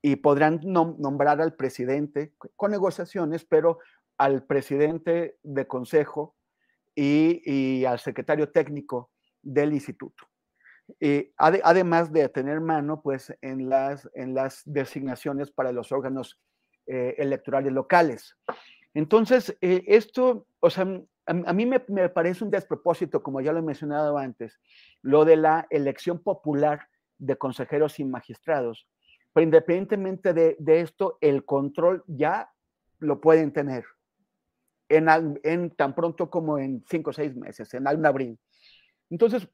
Y podrán nombrar al presidente con negociaciones, pero al presidente de consejo y, al secretario técnico del instituto. eh, además de tener mano pues, en, las, en las designaciones para los órganos eh, electorales locales. Entonces, eh, esto, o sea, a, mí me, parece un despropósito, como ya lo he mencionado antes, lo de la elección popular de consejeros y magistrados. Pero independientemente de, esto, el control ya lo pueden tener en, en, tan pronto como en cinco o seis meses, en abril. Entonces,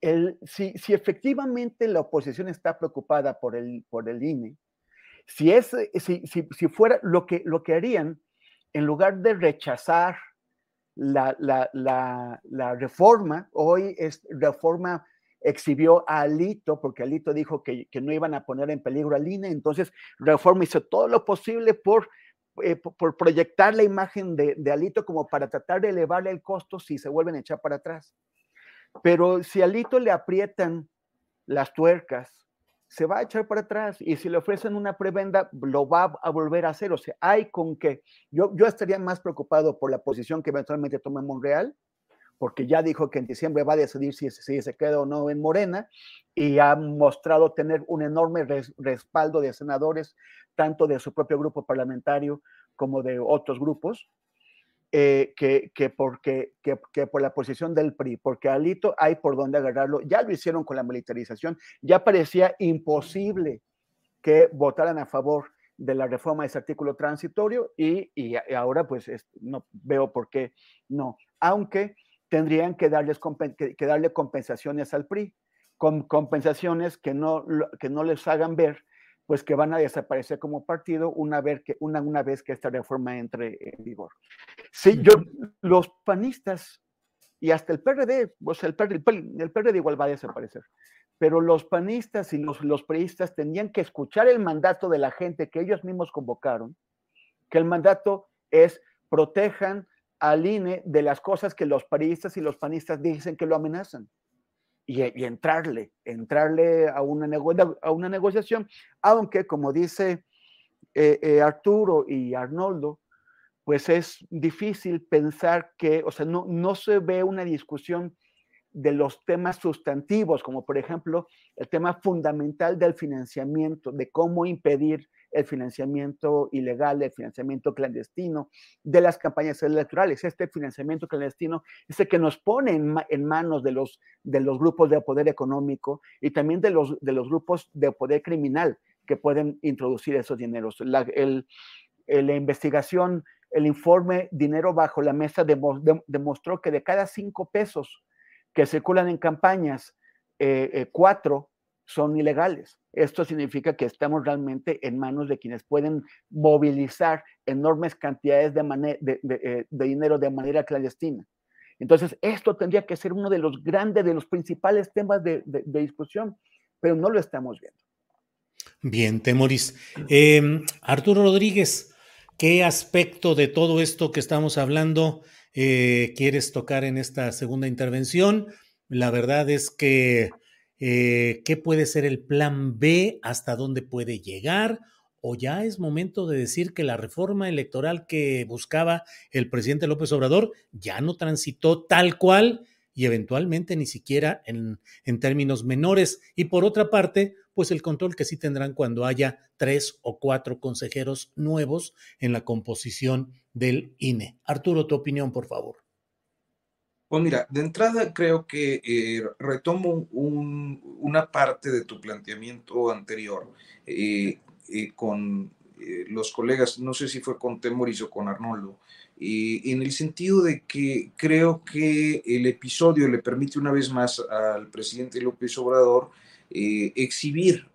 el, si, si, efectivamente la oposición está preocupada por el, por el INE, si, es, si, si, si fuera lo que, lo que harían, en lugar de rechazar la, la, la, reforma, hoy es reforma exhibió a Alito, porque Alito dijo que, que, no iban a poner en peligro al INE, entonces Reforma hizo todo lo posible por, eh, por proyectar la imagen de, de, Alito como para tratar de elevarle el costo si se vuelven a echar para atrás. Pero si a Alito le aprietan las tuercas, se va a echar para atrás y si le ofrecen una prebenda, lo va a volver a hacer. O sea, hay con que yo, yo estaría más preocupado por la posición que eventualmente tome Monreal, porque ya dijo que en diciembre va a decidir si, si se queda o no en Morena y ha mostrado tener un enorme respaldo de senadores, tanto de su propio grupo parlamentario como de otros grupos. Eh, que, que, porque, que, que, por la posición del PRI, porque Alito hay por dónde agarrarlo. Ya lo hicieron con la militarización, ya parecía imposible que votaran a favor de la reforma de ese artículo transitorio y, y ahora pues no veo por qué no, aunque tendrían que, darles, que, darle compensaciones al PRI, con compensaciones que no, que no les hagan ver pues que van a desaparecer como partido una vez que, una, una vez que esta reforma entre en vigor. Sí, yo, los panistas y hasta el PRD, o sea, el PRD, el PRD igual va a desaparecer, pero los panistas y los, los priistas tenían que escuchar el mandato de la gente que ellos mismos convocaron, que el mandato es protejan al INE de las cosas que los paristas y los panistas dicen que lo amenazan y, entrarle, entrarle a una, a una negociación, aunque como dice eh, eh, Arturo y Arnoldo, pues es difícil pensar que, o sea, no, no se ve una discusión de los temas sustantivos, como por ejemplo el tema fundamental del financiamiento, de cómo impedir el financiamiento ilegal, el financiamiento clandestino de las campañas electorales. Este financiamiento clandestino es el que nos pone en, manos de los, de los grupos de poder económico y también de los, de los grupos de poder criminal que pueden introducir esos dineros. La, la investigación, el informe Dinero bajo la mesa demostró que de cada cinco pesos que circulan en campañas, eh, eh, cuatro son ilegales. Esto significa que estamos realmente en manos de quienes pueden movilizar enormes cantidades de, eh, de, dinero de manera clandestina. Entonces, esto tendría que ser uno de los grandes, de los principales temas de, discusión, pero no lo estamos viendo. Bien, Temoris. Em, Arturo Rodríguez, ¿qué aspecto de todo esto que estamos hablando eh, quieres tocar en esta segunda intervención? La verdad es que eh, qué puede ser el plan B, hasta dónde puede llegar, o ya es momento de decir que la reforma electoral que buscaba el presidente López Obrador ya no transitó tal cual y eventualmente ni siquiera en, en, términos menores. Y por otra parte, pues el control que sí tendrán cuando haya tres o cuatro consejeros nuevos en la composición del INE. Arturo, tu opinión, por favor. Pues mira, de entrada creo que eh, retomo una parte de tu planteamiento anterior eh, eh, con los colegas, no sé si fue con Temoris o con Arnoldo, en el sentido de que creo que el episodio le permite una vez más al presidente López Obrador exhibir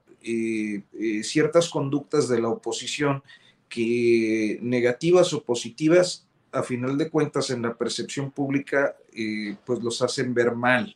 ciertas conductas de la oposición que negativas o positivas a final de cuentas en la percepción pública eh, pues los hacen ver mal.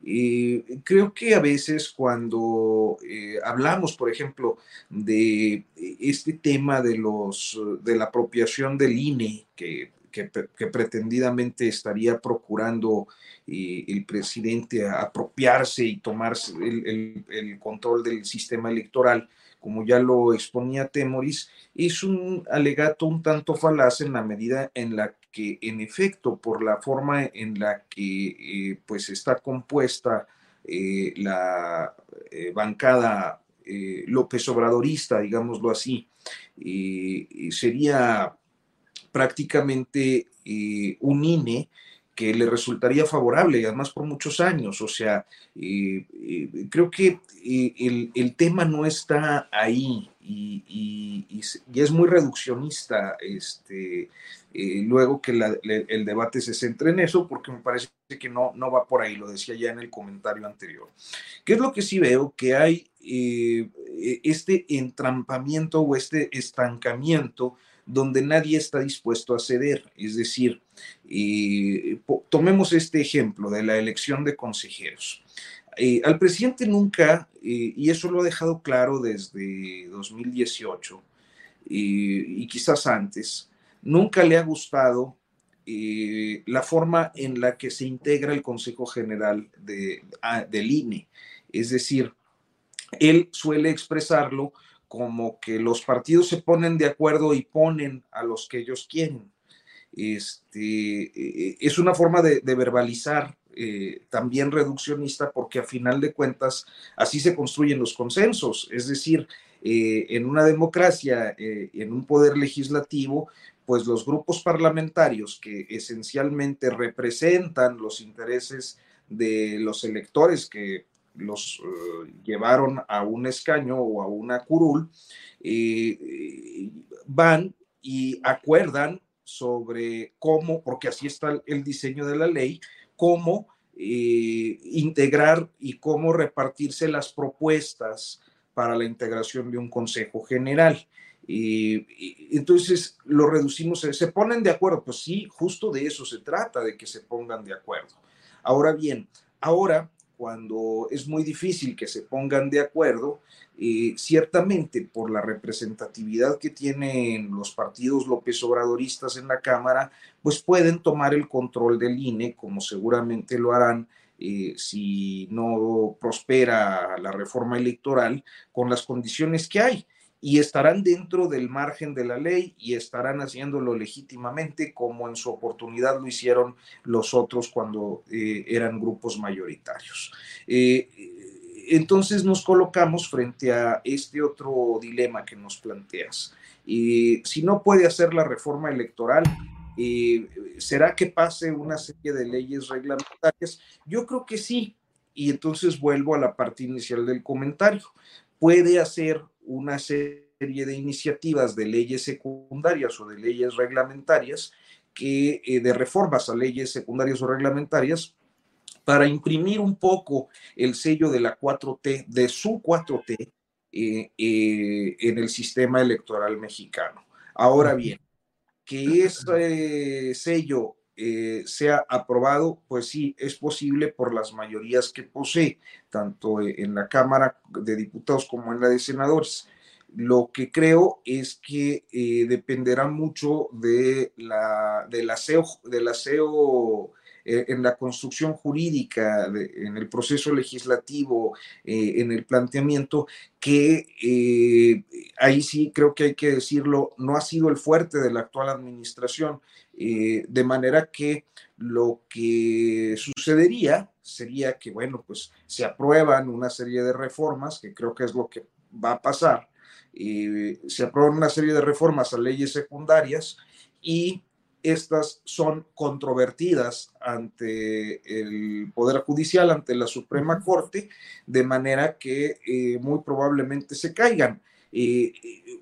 y creo que a veces cuando eh, hablamos, por ejemplo, de este tema de, los, de la apropiación del INE, que, que, pretendidamente estaría procurando eh, el presidente apropiarse y tomarse el, el control del sistema electoral, como ya lo exponía Temoris, es un alegato un tanto falaz en la medida en la que, en efecto, por la forma en la que eh, pues está compuesta la bancada López Obradorista, digámoslo así, sería prácticamente un INE que le resultaría favorable, además por muchos años. O sea, creo que el, tema no está ahí y, es muy reduccionista este, eh, luego que el debate se centre en eso, porque me parece que no, no va por ahí, lo decía ya en el comentario anterior. ¿Qué es lo que sí veo? Que hay eh, este entrampamiento o este estancamiento donde nadie está dispuesto a ceder. Es decir, eh, tomemos este ejemplo de la elección de consejeros. Eh, al presidente nunca, eh, y eso lo ha dejado claro desde 2018 y quizás antes, nunca le ha gustado la forma en la que se integra el Consejo General de, del INE. Es decir, él suele expresarlo como que los partidos se ponen de acuerdo y ponen a los que ellos quieren. Este, eh, es una forma de, verbalizar eh, también reduccionista porque a final de cuentas así se construyen los consensos. Es decir, eh, en una democracia, en un poder legislativo, pues los grupos parlamentarios que esencialmente representan los intereses de los electores que los eh, llevaron a un escaño o a una curul, eh, van y acuerdan sobre cómo, porque así está el diseño de la ley, cómo eh, integrar y cómo repartirse las propuestas para la integración de un Consejo General. entonces lo reducimos, se ponen de acuerdo, pues sí, justo de eso se trata, de que se pongan de acuerdo. Ahora bien, ahora cuando es muy difícil que se pongan de acuerdo, eh, ciertamente por la representatividad que tienen los partidos López Obradoristas en la Cámara, pues pueden tomar el control del INE, como seguramente lo harán eh, si no prospera la reforma electoral, con las condiciones que hay y estarán dentro del margen de la ley y estarán haciéndolo legítimamente como en su oportunidad lo hicieron los otros cuando eh, eran grupos mayoritarios. Eh, entonces nos colocamos frente a este otro dilema que nos planteas. si no puede hacer la reforma electoral, eh, ¿será que pase una serie de leyes reglamentarias? Yo creo que sí. Y entonces vuelvo a la parte inicial del comentario. Puede hacer una serie de iniciativas de leyes secundarias o de leyes reglamentarias que eh, de reformas a leyes secundarias o reglamentarias para imprimir un poco el sello de la 4T, de su 4T, eh, eh, en el sistema electoral mexicano. Ahora bien, que ese sello sea aprobado, pues sí, es posible por las mayorías que posee, tanto en la Cámara de Diputados como en la de Senadores. Lo que creo es que eh, dependerá mucho de la, del aseo, del aseo eh, en la construcción jurídica, en el proceso legislativo, eh, en el planteamiento, que ahí sí creo que hay que decirlo, no ha sido el fuerte de la actual administración, de manera que lo que sucedería sería que, bueno, pues se aprueban una serie de reformas, que creo que es lo que va a pasar, se aprueban una serie de reformas a leyes secundarias y estas son controvertidas ante el Poder Judicial, ante la Suprema Corte, de manera que eh, muy probablemente se caigan.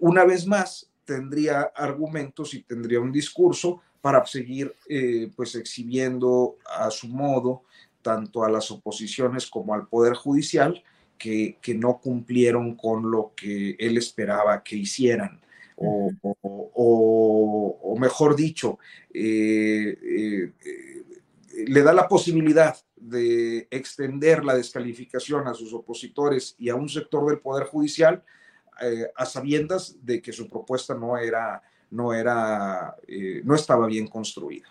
una vez más, tendría argumentos y tendría un discurso para seguir eh, pues exhibiendo a su modo tanto a las oposiciones como al Poder Judicial, que, no cumplieron con lo que él esperaba que hicieran. O, mejor dicho, eh, eh, le da la posibilidad de extender la descalificación a sus opositores y a un sector del Poder Judicial eh, a sabiendas de que su propuesta no era, no era, no estaba bien construida.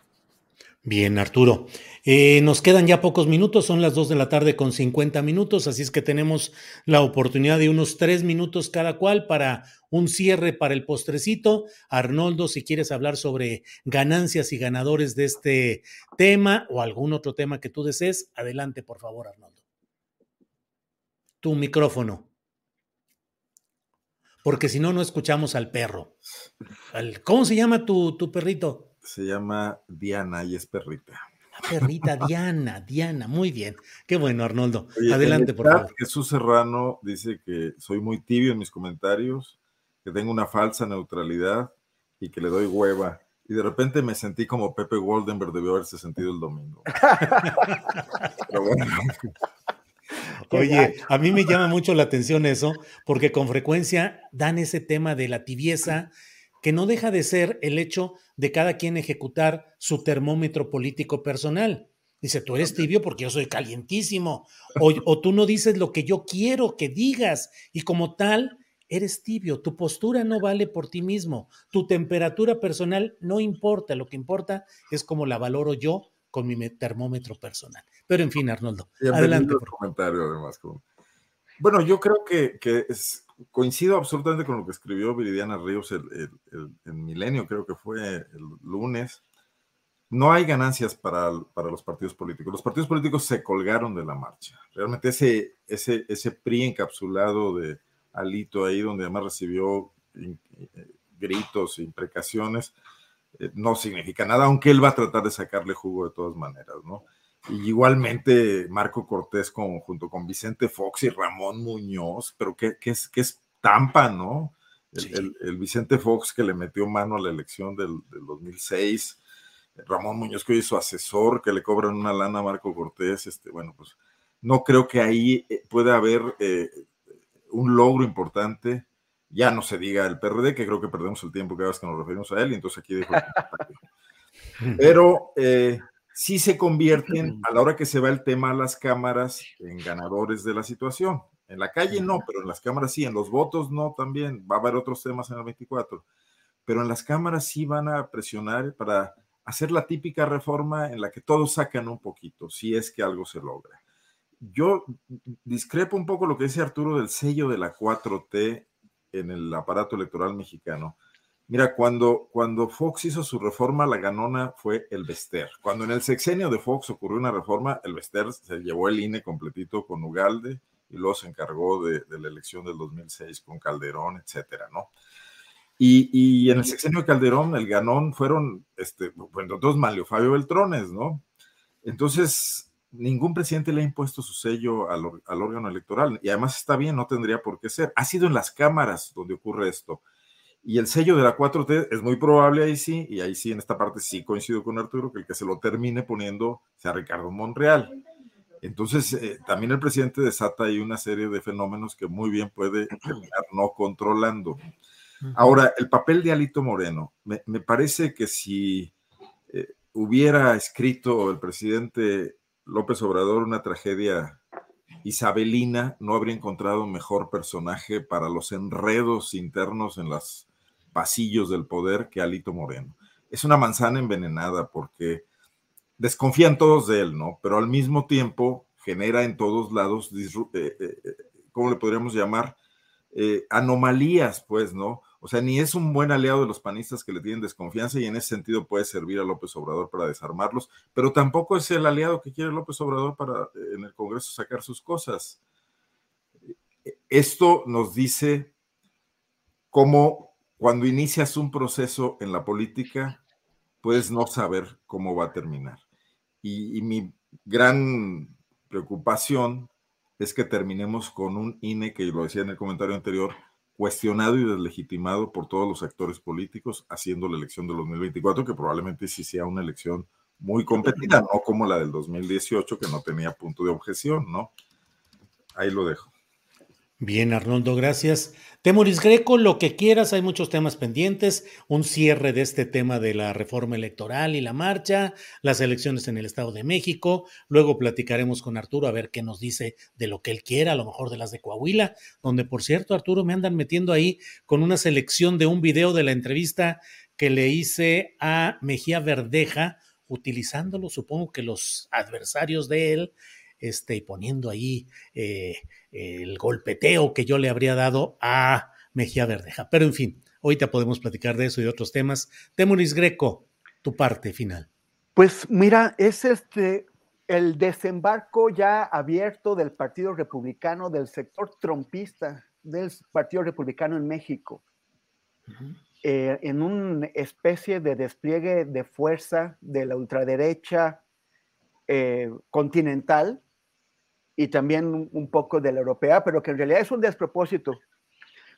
Bien, Arturo. Eh, nos quedan ya pocos minutos, son las 2 de la tarde con 50 minutos, así es que tenemos la oportunidad de unos tres minutos cada cual para un cierre para el postrecito. Arnoldo, si quieres hablar sobre ganancias y ganadores de este tema o algún otro tema que tú desees, adelante, por favor, Arnoldo. tu micrófono. Porque si no, no escuchamos al perro. ¿Cómo se llama tu, tu perrito? Se llama Diana y es perrita. La perrita Diana, Diana, muy bien. Qué bueno, Arnoldo. Adelante, por favor. Jesús Serrano dice que soy muy tibio en mis comentarios, que tengo una falsa neutralidad y que le doy hueva. Y de repente me sentí como Pepe Goldenberg debió haberse sentido el domingo. Oye, a mí me llama mucho la atención eso, porque con frecuencia dan ese tema de la tibieza, que no deja de ser el hecho de cada quien ejecutar su termómetro político personal. Dice, tú eres tibio porque yo soy calientísimo, o, o tú no dices lo que yo quiero que digas, y como tal, eres tibio, tu postura no vale por ti mismo, tu temperatura personal no importa, lo que importa es cómo la valoro yo con mi termómetro personal. Pero en fin, Arnoldo, adelante. Por comentario además. Bueno, yo creo que, coincido absolutamente con lo que escribió Viridiana Ríos el, Milenio, creo que fue el lunes. No hay ganancias para, para, los partidos políticos. Los partidos políticos se colgaron de la marcha. Realmente ese, ese, ese PRI encapsulado de, Alito ahí, donde además recibió eh, gritos, imprecaciones, eh, no significa nada, aunque él va a tratar de sacarle jugo de todas maneras, ¿no? Y igualmente Marco Cortés con, junto con Vicente Fox y Ramón Muñoz, pero que, es, que es Tampa, ¿no? El, Vicente Fox que le metió mano a la elección del, 2006, Ramón Muñoz que hoy es su asesor, que le cobran una lana a Marco Cortés, este, bueno, pues no creo que ahí eh, pueda haber un logro importante. Ya no se diga el PRD, que creo que perdemos el tiempo cada vez que nos referimos a él, y entonces aquí dejo. Pero eh, sí se convierten, a la hora que se va el tema a las cámaras, en ganadores de la situación. En la calle no, pero en las cámaras sí, en los votos no también. Va a haber otros temas en el 24. Pero en las cámaras sí van a presionar para hacer la típica reforma en la que todos sacan un poquito, si es que algo se logra yo discrepo un poco lo que dice Arturo del sello de la 4T en el aparato electoral mexicano. Mira, cuando, cuando Fox hizo su reforma, la ganona fue el Vester. Cuando en el sexenio de Fox ocurrió una reforma, el Vester se llevó el INE completito con Ugalde y luego se encargó de, la elección del 2006 con Calderón, etcétera, ¿no? Y, y, en el sexenio de Calderón, el ganón fueron, este, bueno, todos Malio Fabio Beltrones, ¿no? Entonces, ningún presidente le ha impuesto su sello al, órgano electoral y además está bien, no tendría por qué ser. Ha sido en las cámaras donde ocurre esto. Y el sello de la 4T es muy probable ahí sí, y ahí sí, en esta parte sí coincido con Arturo, que el que se lo termine poniendo sea Ricardo Monreal. Entonces, eh, también el presidente desata ahí una serie de fenómenos que muy bien puede terminar no controlando. Ahora, el papel de Alito Moreno, me, parece que si eh, hubiera escrito el presidente López Obrador una tragedia isabelina, no habría encontrado mejor personaje para los enredos internos en los pasillos del poder que Alito Moreno. Es una manzana envenenada porque desconfían todos de él, ¿no? Pero al mismo tiempo genera en todos lados, eh, eh, eh, ¿cómo le podríamos llamar? anomalías, pues, ¿no? O sea, ni es un buen aliado de los panistas que le tienen desconfianza y en ese sentido puede servir a López Obrador para desarmarlos, pero tampoco es el aliado que quiere López Obrador para en el Congreso sacar sus cosas. Esto nos dice cómo cuando inicias un proceso en la política, puedes no saber cómo va a terminar. Y, mi gran preocupación es que terminemos con un INE, que lo decía en el comentario anterior, cuestionado y deslegitimado por todos los actores políticos haciendo la elección del 2024, que probablemente sí sea una elección muy competida, no como la del 2018, que no tenía punto de objeción, ¿no? Ahí lo dejo. Bien, Arnoldo, gracias. Temoris Greco, lo que quieras, hay muchos temas pendientes, un cierre de este tema de la reforma electoral y la marcha, las elecciones en el Estado de México, luego platicaremos con Arturo a ver qué nos dice de lo que él quiera, a lo mejor de las de Coahuila, donde por cierto, Arturo, me andan metiendo ahí con una selección de un video de la entrevista que le hice a Mejía Verdeja, utilizándolo, supongo que los adversarios de él, este, y poniendo ahí eh, el golpeteo que yo le habría dado a Mejía Verdeja. Pero en fin, ahorita podemos platicar de eso y otros temas. Temuris Greco, tu parte final. Pues mira, es este, el desembarco ya abierto del Partido Republicano, del sector trompista del Partido Republicano en México, eh, en una especie de despliegue de fuerza de la ultraderecha eh, continental y también un, poco de la europea, pero que en realidad es un despropósito,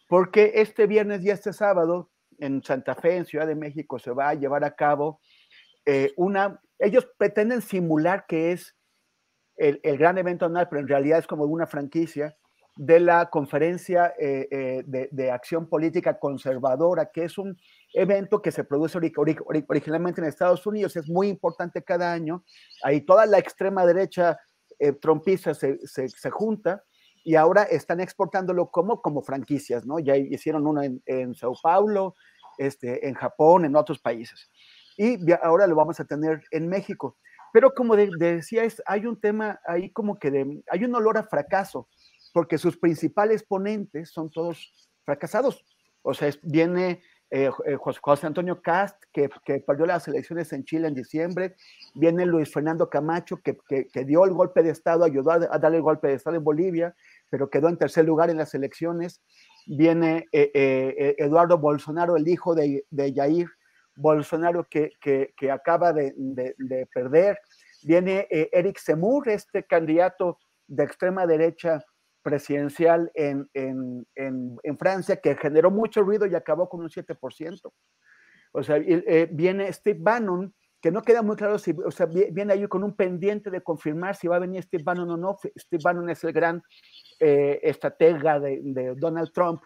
porque este viernes y este sábado en Santa Fe, en Ciudad de México, se va a llevar a cabo eh, una, ellos pretenden simular que es el, gran evento anual, pero en realidad es como una franquicia de la Conferencia eh, eh, de, Acción Política Conservadora, que es un evento que se produce originalmente en Estados Unidos, es muy importante cada año. Ahí toda la extrema derecha eh, se, se, junta y ahora están exportándolo como, como franquicias, ¿no? Ya hicieron uno en, en Sao Paulo, este, en Japón, en otros países. Y ahora lo vamos a tener en México. Pero como decía, es, hay un tema ahí como que de, hay un olor a fracaso porque sus principales ponentes son todos fracasados. O sea, viene eh, eh, José Antonio Cast, que, perdió las elecciones en Chile en diciembre, viene Luis Fernando Camacho, que, dio el golpe de Estado, ayudó a, darle el golpe de Estado en Bolivia, pero quedó en tercer lugar en las elecciones, viene eh, Eduardo Bolsonaro, el hijo de, de Jair Bolsonaro, que, acaba de, de, perder, viene Eric Zemmour, este candidato de extrema derecha presidencial en, Francia que generó mucho ruido y acabó con un 7%. O sea, eh, viene Steve Bannon, que no queda muy claro si, o sea, viene ahí con un pendiente de confirmar si va a venir Steve Bannon o no. Steve Bannon es el gran eh, estratega de, Donald Trump,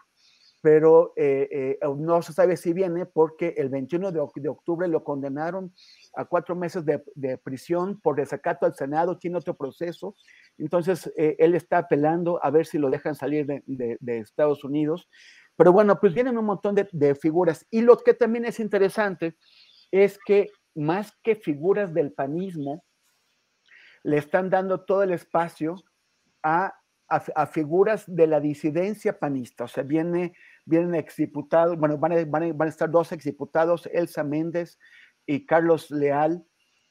pero eh, no se sabe si viene porque el 21 de, octubre lo condenaron a cuatro meses de, de, prisión por desacato al Senado, tiene otro proceso entonces, eh, él está apelando a ver si lo dejan salir de, Estados Unidos. Pero bueno, pues vienen un montón de, figuras. Y lo que también es interesante es que más que figuras del panismo, le están dando todo el espacio a, figuras de la disidencia panista. O sea, viene, vienen exdiputados, bueno, van a, van a estar dos exdiputados, Elsa Méndez y Carlos Leal,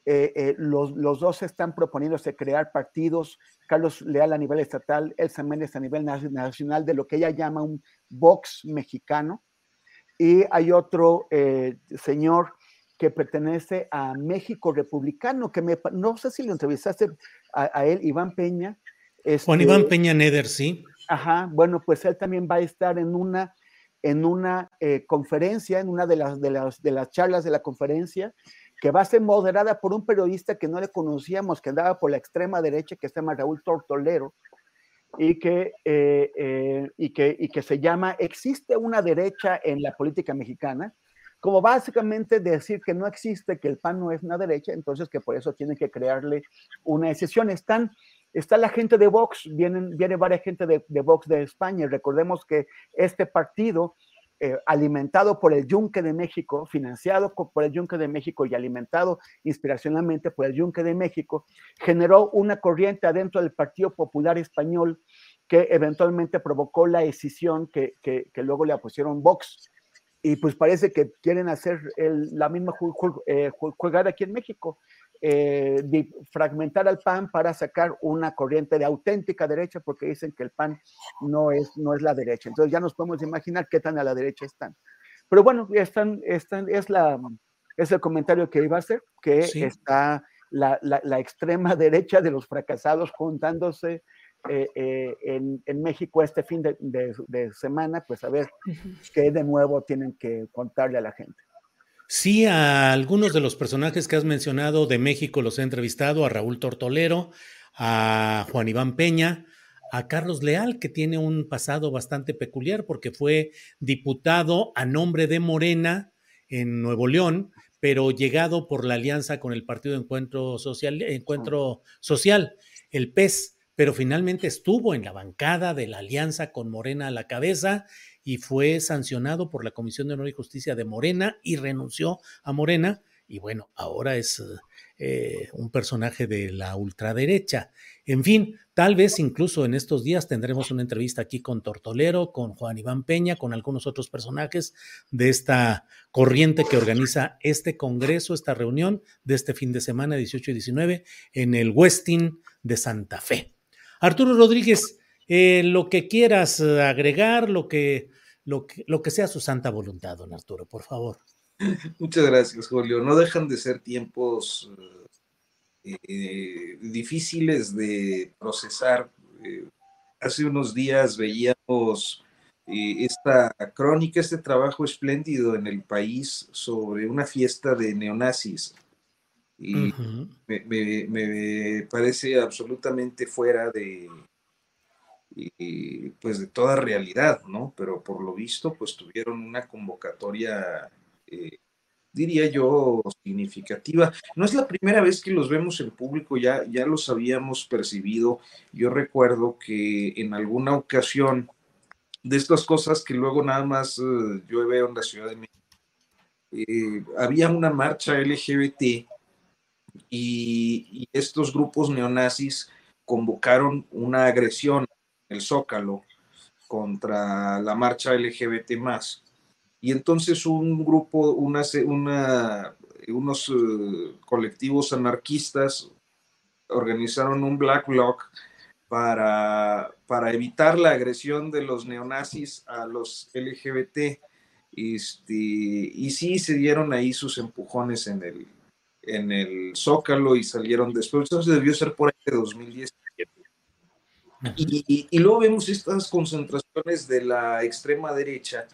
eh, eh, los, los, dos están proponiéndose crear partidos, Carlos Leal a nivel estatal, Elsa Méndez a nivel nacional, de lo que ella llama un Vox mexicano. Y hay otro eh, señor que pertenece a México Republicano, que me, no sé si lo entrevistaste a, él, Iván Peña. Juan Iván este Peña Neder, sí. Ajá, bueno, pues él también va a estar en una, en una conferencia, en una de las, de, las, de las charlas de la conferencia, que va a ser moderada por un periodista que no le conocíamos, que andaba por la extrema derecha, que se llama Raúl Tortolero, y que, eh, eh, y que, y que se llama ¿Existe una derecha en la política mexicana? Como básicamente decir que no existe, que el PAN no es una derecha, entonces que por eso tienen que crearle una excepción. Están, está la gente de Vox, vienen, viene varias gente de, Vox de España, recordemos que este partido eh, alimentado por el Yunque de México, financiado por el Yunque de México y alimentado inspiracionalmente por el Yunque de México, generó una corriente adentro del Partido Popular Español que eventualmente provocó la escisión que, luego le pusieron Vox. Y pues parece que quieren hacer la misma eh, jugada aquí en México. Eh, fragmentar al PAN para sacar una corriente de auténtica derecha, porque dicen que el PAN no es, no es la derecha. Entonces ya nos podemos imaginar qué tan a la derecha están. Pero bueno, están, están, es, la, es el comentario que iba a hacer, que está la, la, extrema derecha de los fracasados juntándose eh, eh, en, en, México este fin de, de, semana, pues a ver qué de nuevo tienen que contarle a la gente. Sí, a algunos de los personajes que has mencionado de México los he entrevistado, a Raúl Tortolero, a Juan Iván Peña, a Carlos Leal, que tiene un pasado bastante peculiar porque fue diputado a nombre de Morena en Nuevo León, pero llegado por la alianza con el Partido Encuentro Social, Encuentro Social el PES, pero finalmente estuvo en la bancada de la alianza con Morena a la cabeza y fue sancionado por la Comisión de Honor y Justicia de Morena y renunció a Morena y bueno, ahora es eh, un personaje de la ultraderecha. En fin, tal vez incluso en estos días tendremos una entrevista aquí con Tortolero, con Juan Iván Peña, con algunos otros personajes de esta corriente que organiza este congreso, esta reunión de este fin de semana 18 y 19 en el Westin de Santa Fe. Arturo Rodríguez, eh, lo que quieras agregar, lo que, lo, que, lo que sea su santa voluntad, don Arturo, por favor. Muchas gracias, Julio. No dejan de ser tiempos eh, difíciles de procesar. Eh, hace unos días veíamos eh, esta crónica, este trabajo espléndido en el país sobre una fiesta de neonazis. Y me, parece absolutamente fuera de, pues de toda realidad, ¿no? Pero por lo visto, pues tuvieron una convocatoria eh, diría yo, significativa. No es la primera vez que los vemos en público, ya, ya los habíamos percibido. Yo recuerdo que en alguna ocasión de estas cosas que luego nada más eh, yo veo en la Ciudad de México, eh, había una marcha LGBT y, y, estos grupos neonazis convocaron una agresión el Zócalo contra la marcha LGBT más y entonces un grupo, una, una, unos eh, colectivos anarquistas organizaron un Black Bloc para, para evitar la agresión de los neonazis a los LGBT. Este, y sí se dieron ahí sus empujones en el, en el Zócalo y salieron después. Eso debió ser por ahí de 2017. Y, y, luego vemos estas concentraciones de la extrema derecha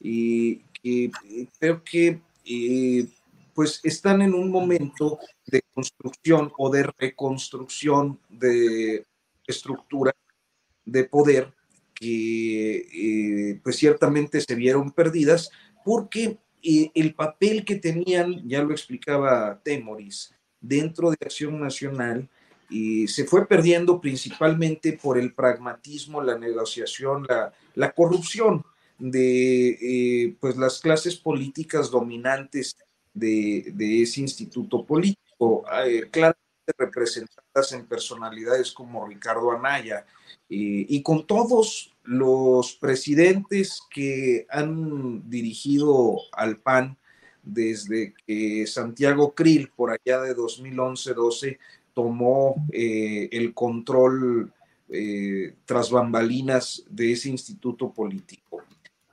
y, creo que eh, pues están en un momento de construcción o de reconstrucción de estructura de poder que pues ciertamente se vieron perdidas porque eh, el papel que tenían, ya lo explicaba Temoris, dentro de Acción Nacional, se fue perdiendo principalmente por el pragmatismo, la negociación, la, la corrupción de eh, pues las clases políticas dominantes de, ese instituto político, eh, claramente representadas en personalidades como Ricardo Anaya, eh, y con todos los presidentes que han dirigido al PAN desde que Santiago Krill, por allá de 2011-12, tomó el control tras bambalinas de ese instituto político.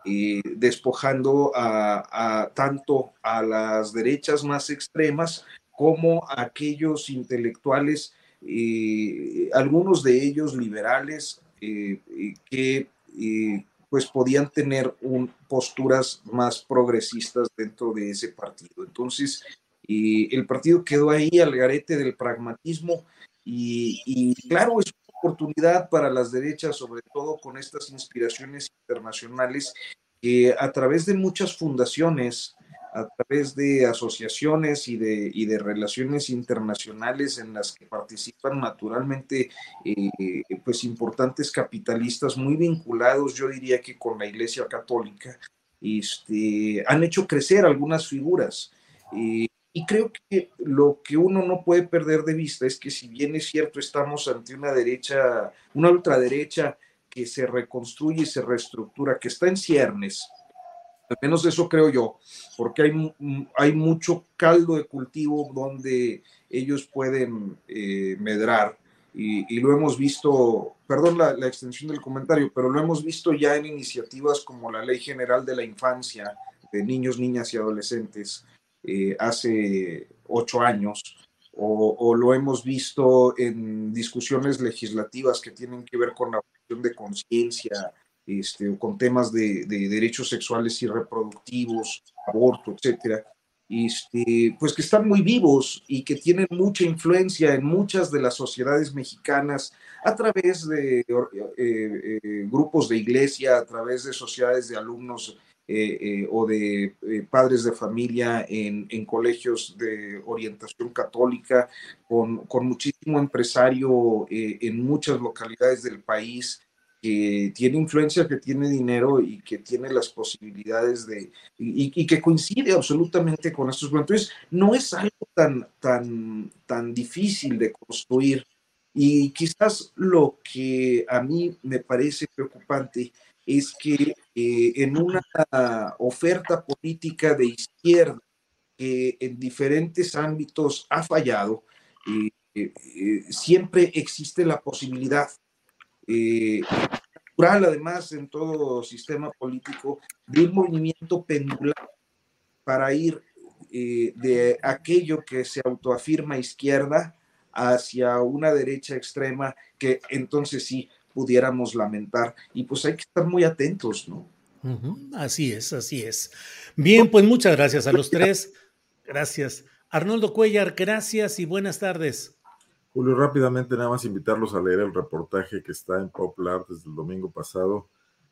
Eh, despojando a, tanto a las derechas más extremas como a aquellos intelectuales, eh, algunos de ellos liberales, eh, que pues podían tener posturas más progresistas dentro de ese partido. Entonces, el partido quedó ahí al garete del pragmatismo y, claro, es oportunidad para las derechas, sobre todo con estas inspiraciones internacionales, que a través de muchas fundaciones, a través de asociaciones y de, y de relaciones internacionales en las que participan naturalmente eh, pues importantes capitalistas muy vinculados, yo diría que con la Iglesia Católica, este, han hecho crecer algunas figuras. Eh, y creo que lo que uno no puede perder de vista es que si bien es cierto estamos ante una derecha, una ultraderecha que se reconstruye y se reestructura, que está en ciernes, al menos eso creo yo, porque hay, hay mucho caldo de cultivo donde ellos pueden eh, medrar. Y, lo hemos visto, perdón la, la, extensión del comentario, pero lo hemos visto ya en iniciativas como la Ley General de la Infancia de Niños, Niñas y Adolescentes, eh, hace ocho años, o, lo hemos visto en discusiones legislativas que tienen que ver con la cuestión de conciencia, este, con temas de, derechos sexuales y reproductivos, aborto, etcétera, este, pues que están muy vivos y que tienen mucha influencia en muchas de las sociedades mexicanas a través de eh, eh, grupos de iglesia, a través de sociedades de alumnos eh, eh, o de eh, padres de familia en, colegios de orientación católica, con, muchísimo empresario en muchas localidades del país. que tiene influencia, que tiene dinero y que tiene las posibilidades de, y, que coincide absolutamente con estos Entonces, no es algo tan, tan, tan difícil de construir. Y quizás lo que a mí me parece preocupante es que eh, en una oferta política de izquierda que en diferentes ámbitos ha fallado, eh, eh, siempre existe la posibilidad natural, además, en todo sistema político, de un movimiento pendular para ir de aquello que se autoafirma izquierda hacia una derecha extrema que entonces sí pudiéramos lamentar. Y pues hay que estar muy atentos, ¿no? Así es, así es. Bien, pues muchas gracias a los tres. Gracias. Arnoldo Cuellar, gracias y buenas tardes. Julio, rápidamente nada más invitarlos a leer el reportaje que está en Popular desde el domingo pasado,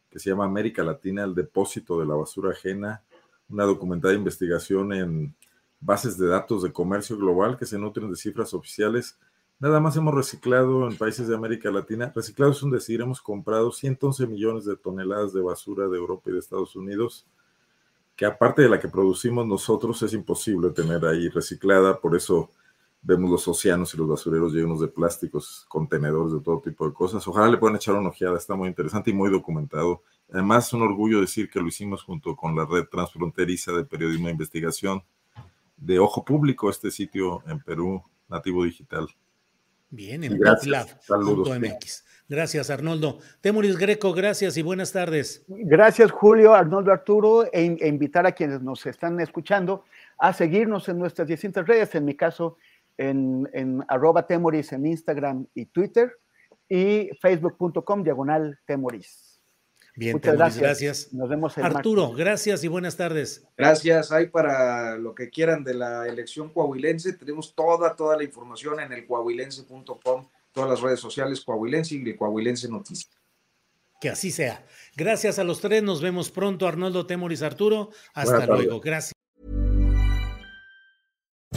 que se llama América Latina, el depósito de la basura ajena, una documentada investigación en bases de datos de comercio global que se nutren de cifras oficiales. Nada más hemos reciclado en países de América Latina. Reciclado es un decir, hemos comprado 111 millones de toneladas de basura de Europa y de Estados Unidos, que aparte de la que producimos nosotros es imposible tener ahí reciclada, por eso vemos los océanos y los basureros llenos de plásticos, contenedores de todo tipo de cosas. Ojalá le puedan echar una ojeada, está muy interesante y muy documentado. Además, es un orgullo decir que lo hicimos junto con la red transfronteriza de periodismo e investigación de Ojo Público, este sitio en Perú, nativo digital. Bien, en MX. Gracias, Arnoldo. Temuris Greco, gracias y buenas tardes. Gracias, Julio, Arnoldo Arturo, e, e invitar a quienes nos están escuchando a seguirnos en nuestras distintas redes, en mi caso, en, en arroba temoris en Instagram y Twitter y facebook.com diagonal temoris. Bien, Muchas gracias. gracias. Nos vemos Arturo, gracias y buenas tardes. Gracias. Hay para lo que quieran de la elección coahuilense. Tenemos toda, toda la información en el coahuilense.com, todas las redes sociales coahuilense y el coahuilense noticias. Que así sea. Gracias a los tres. Nos vemos pronto, Arnoldo Temoris Arturo. Hasta luego. Gracias.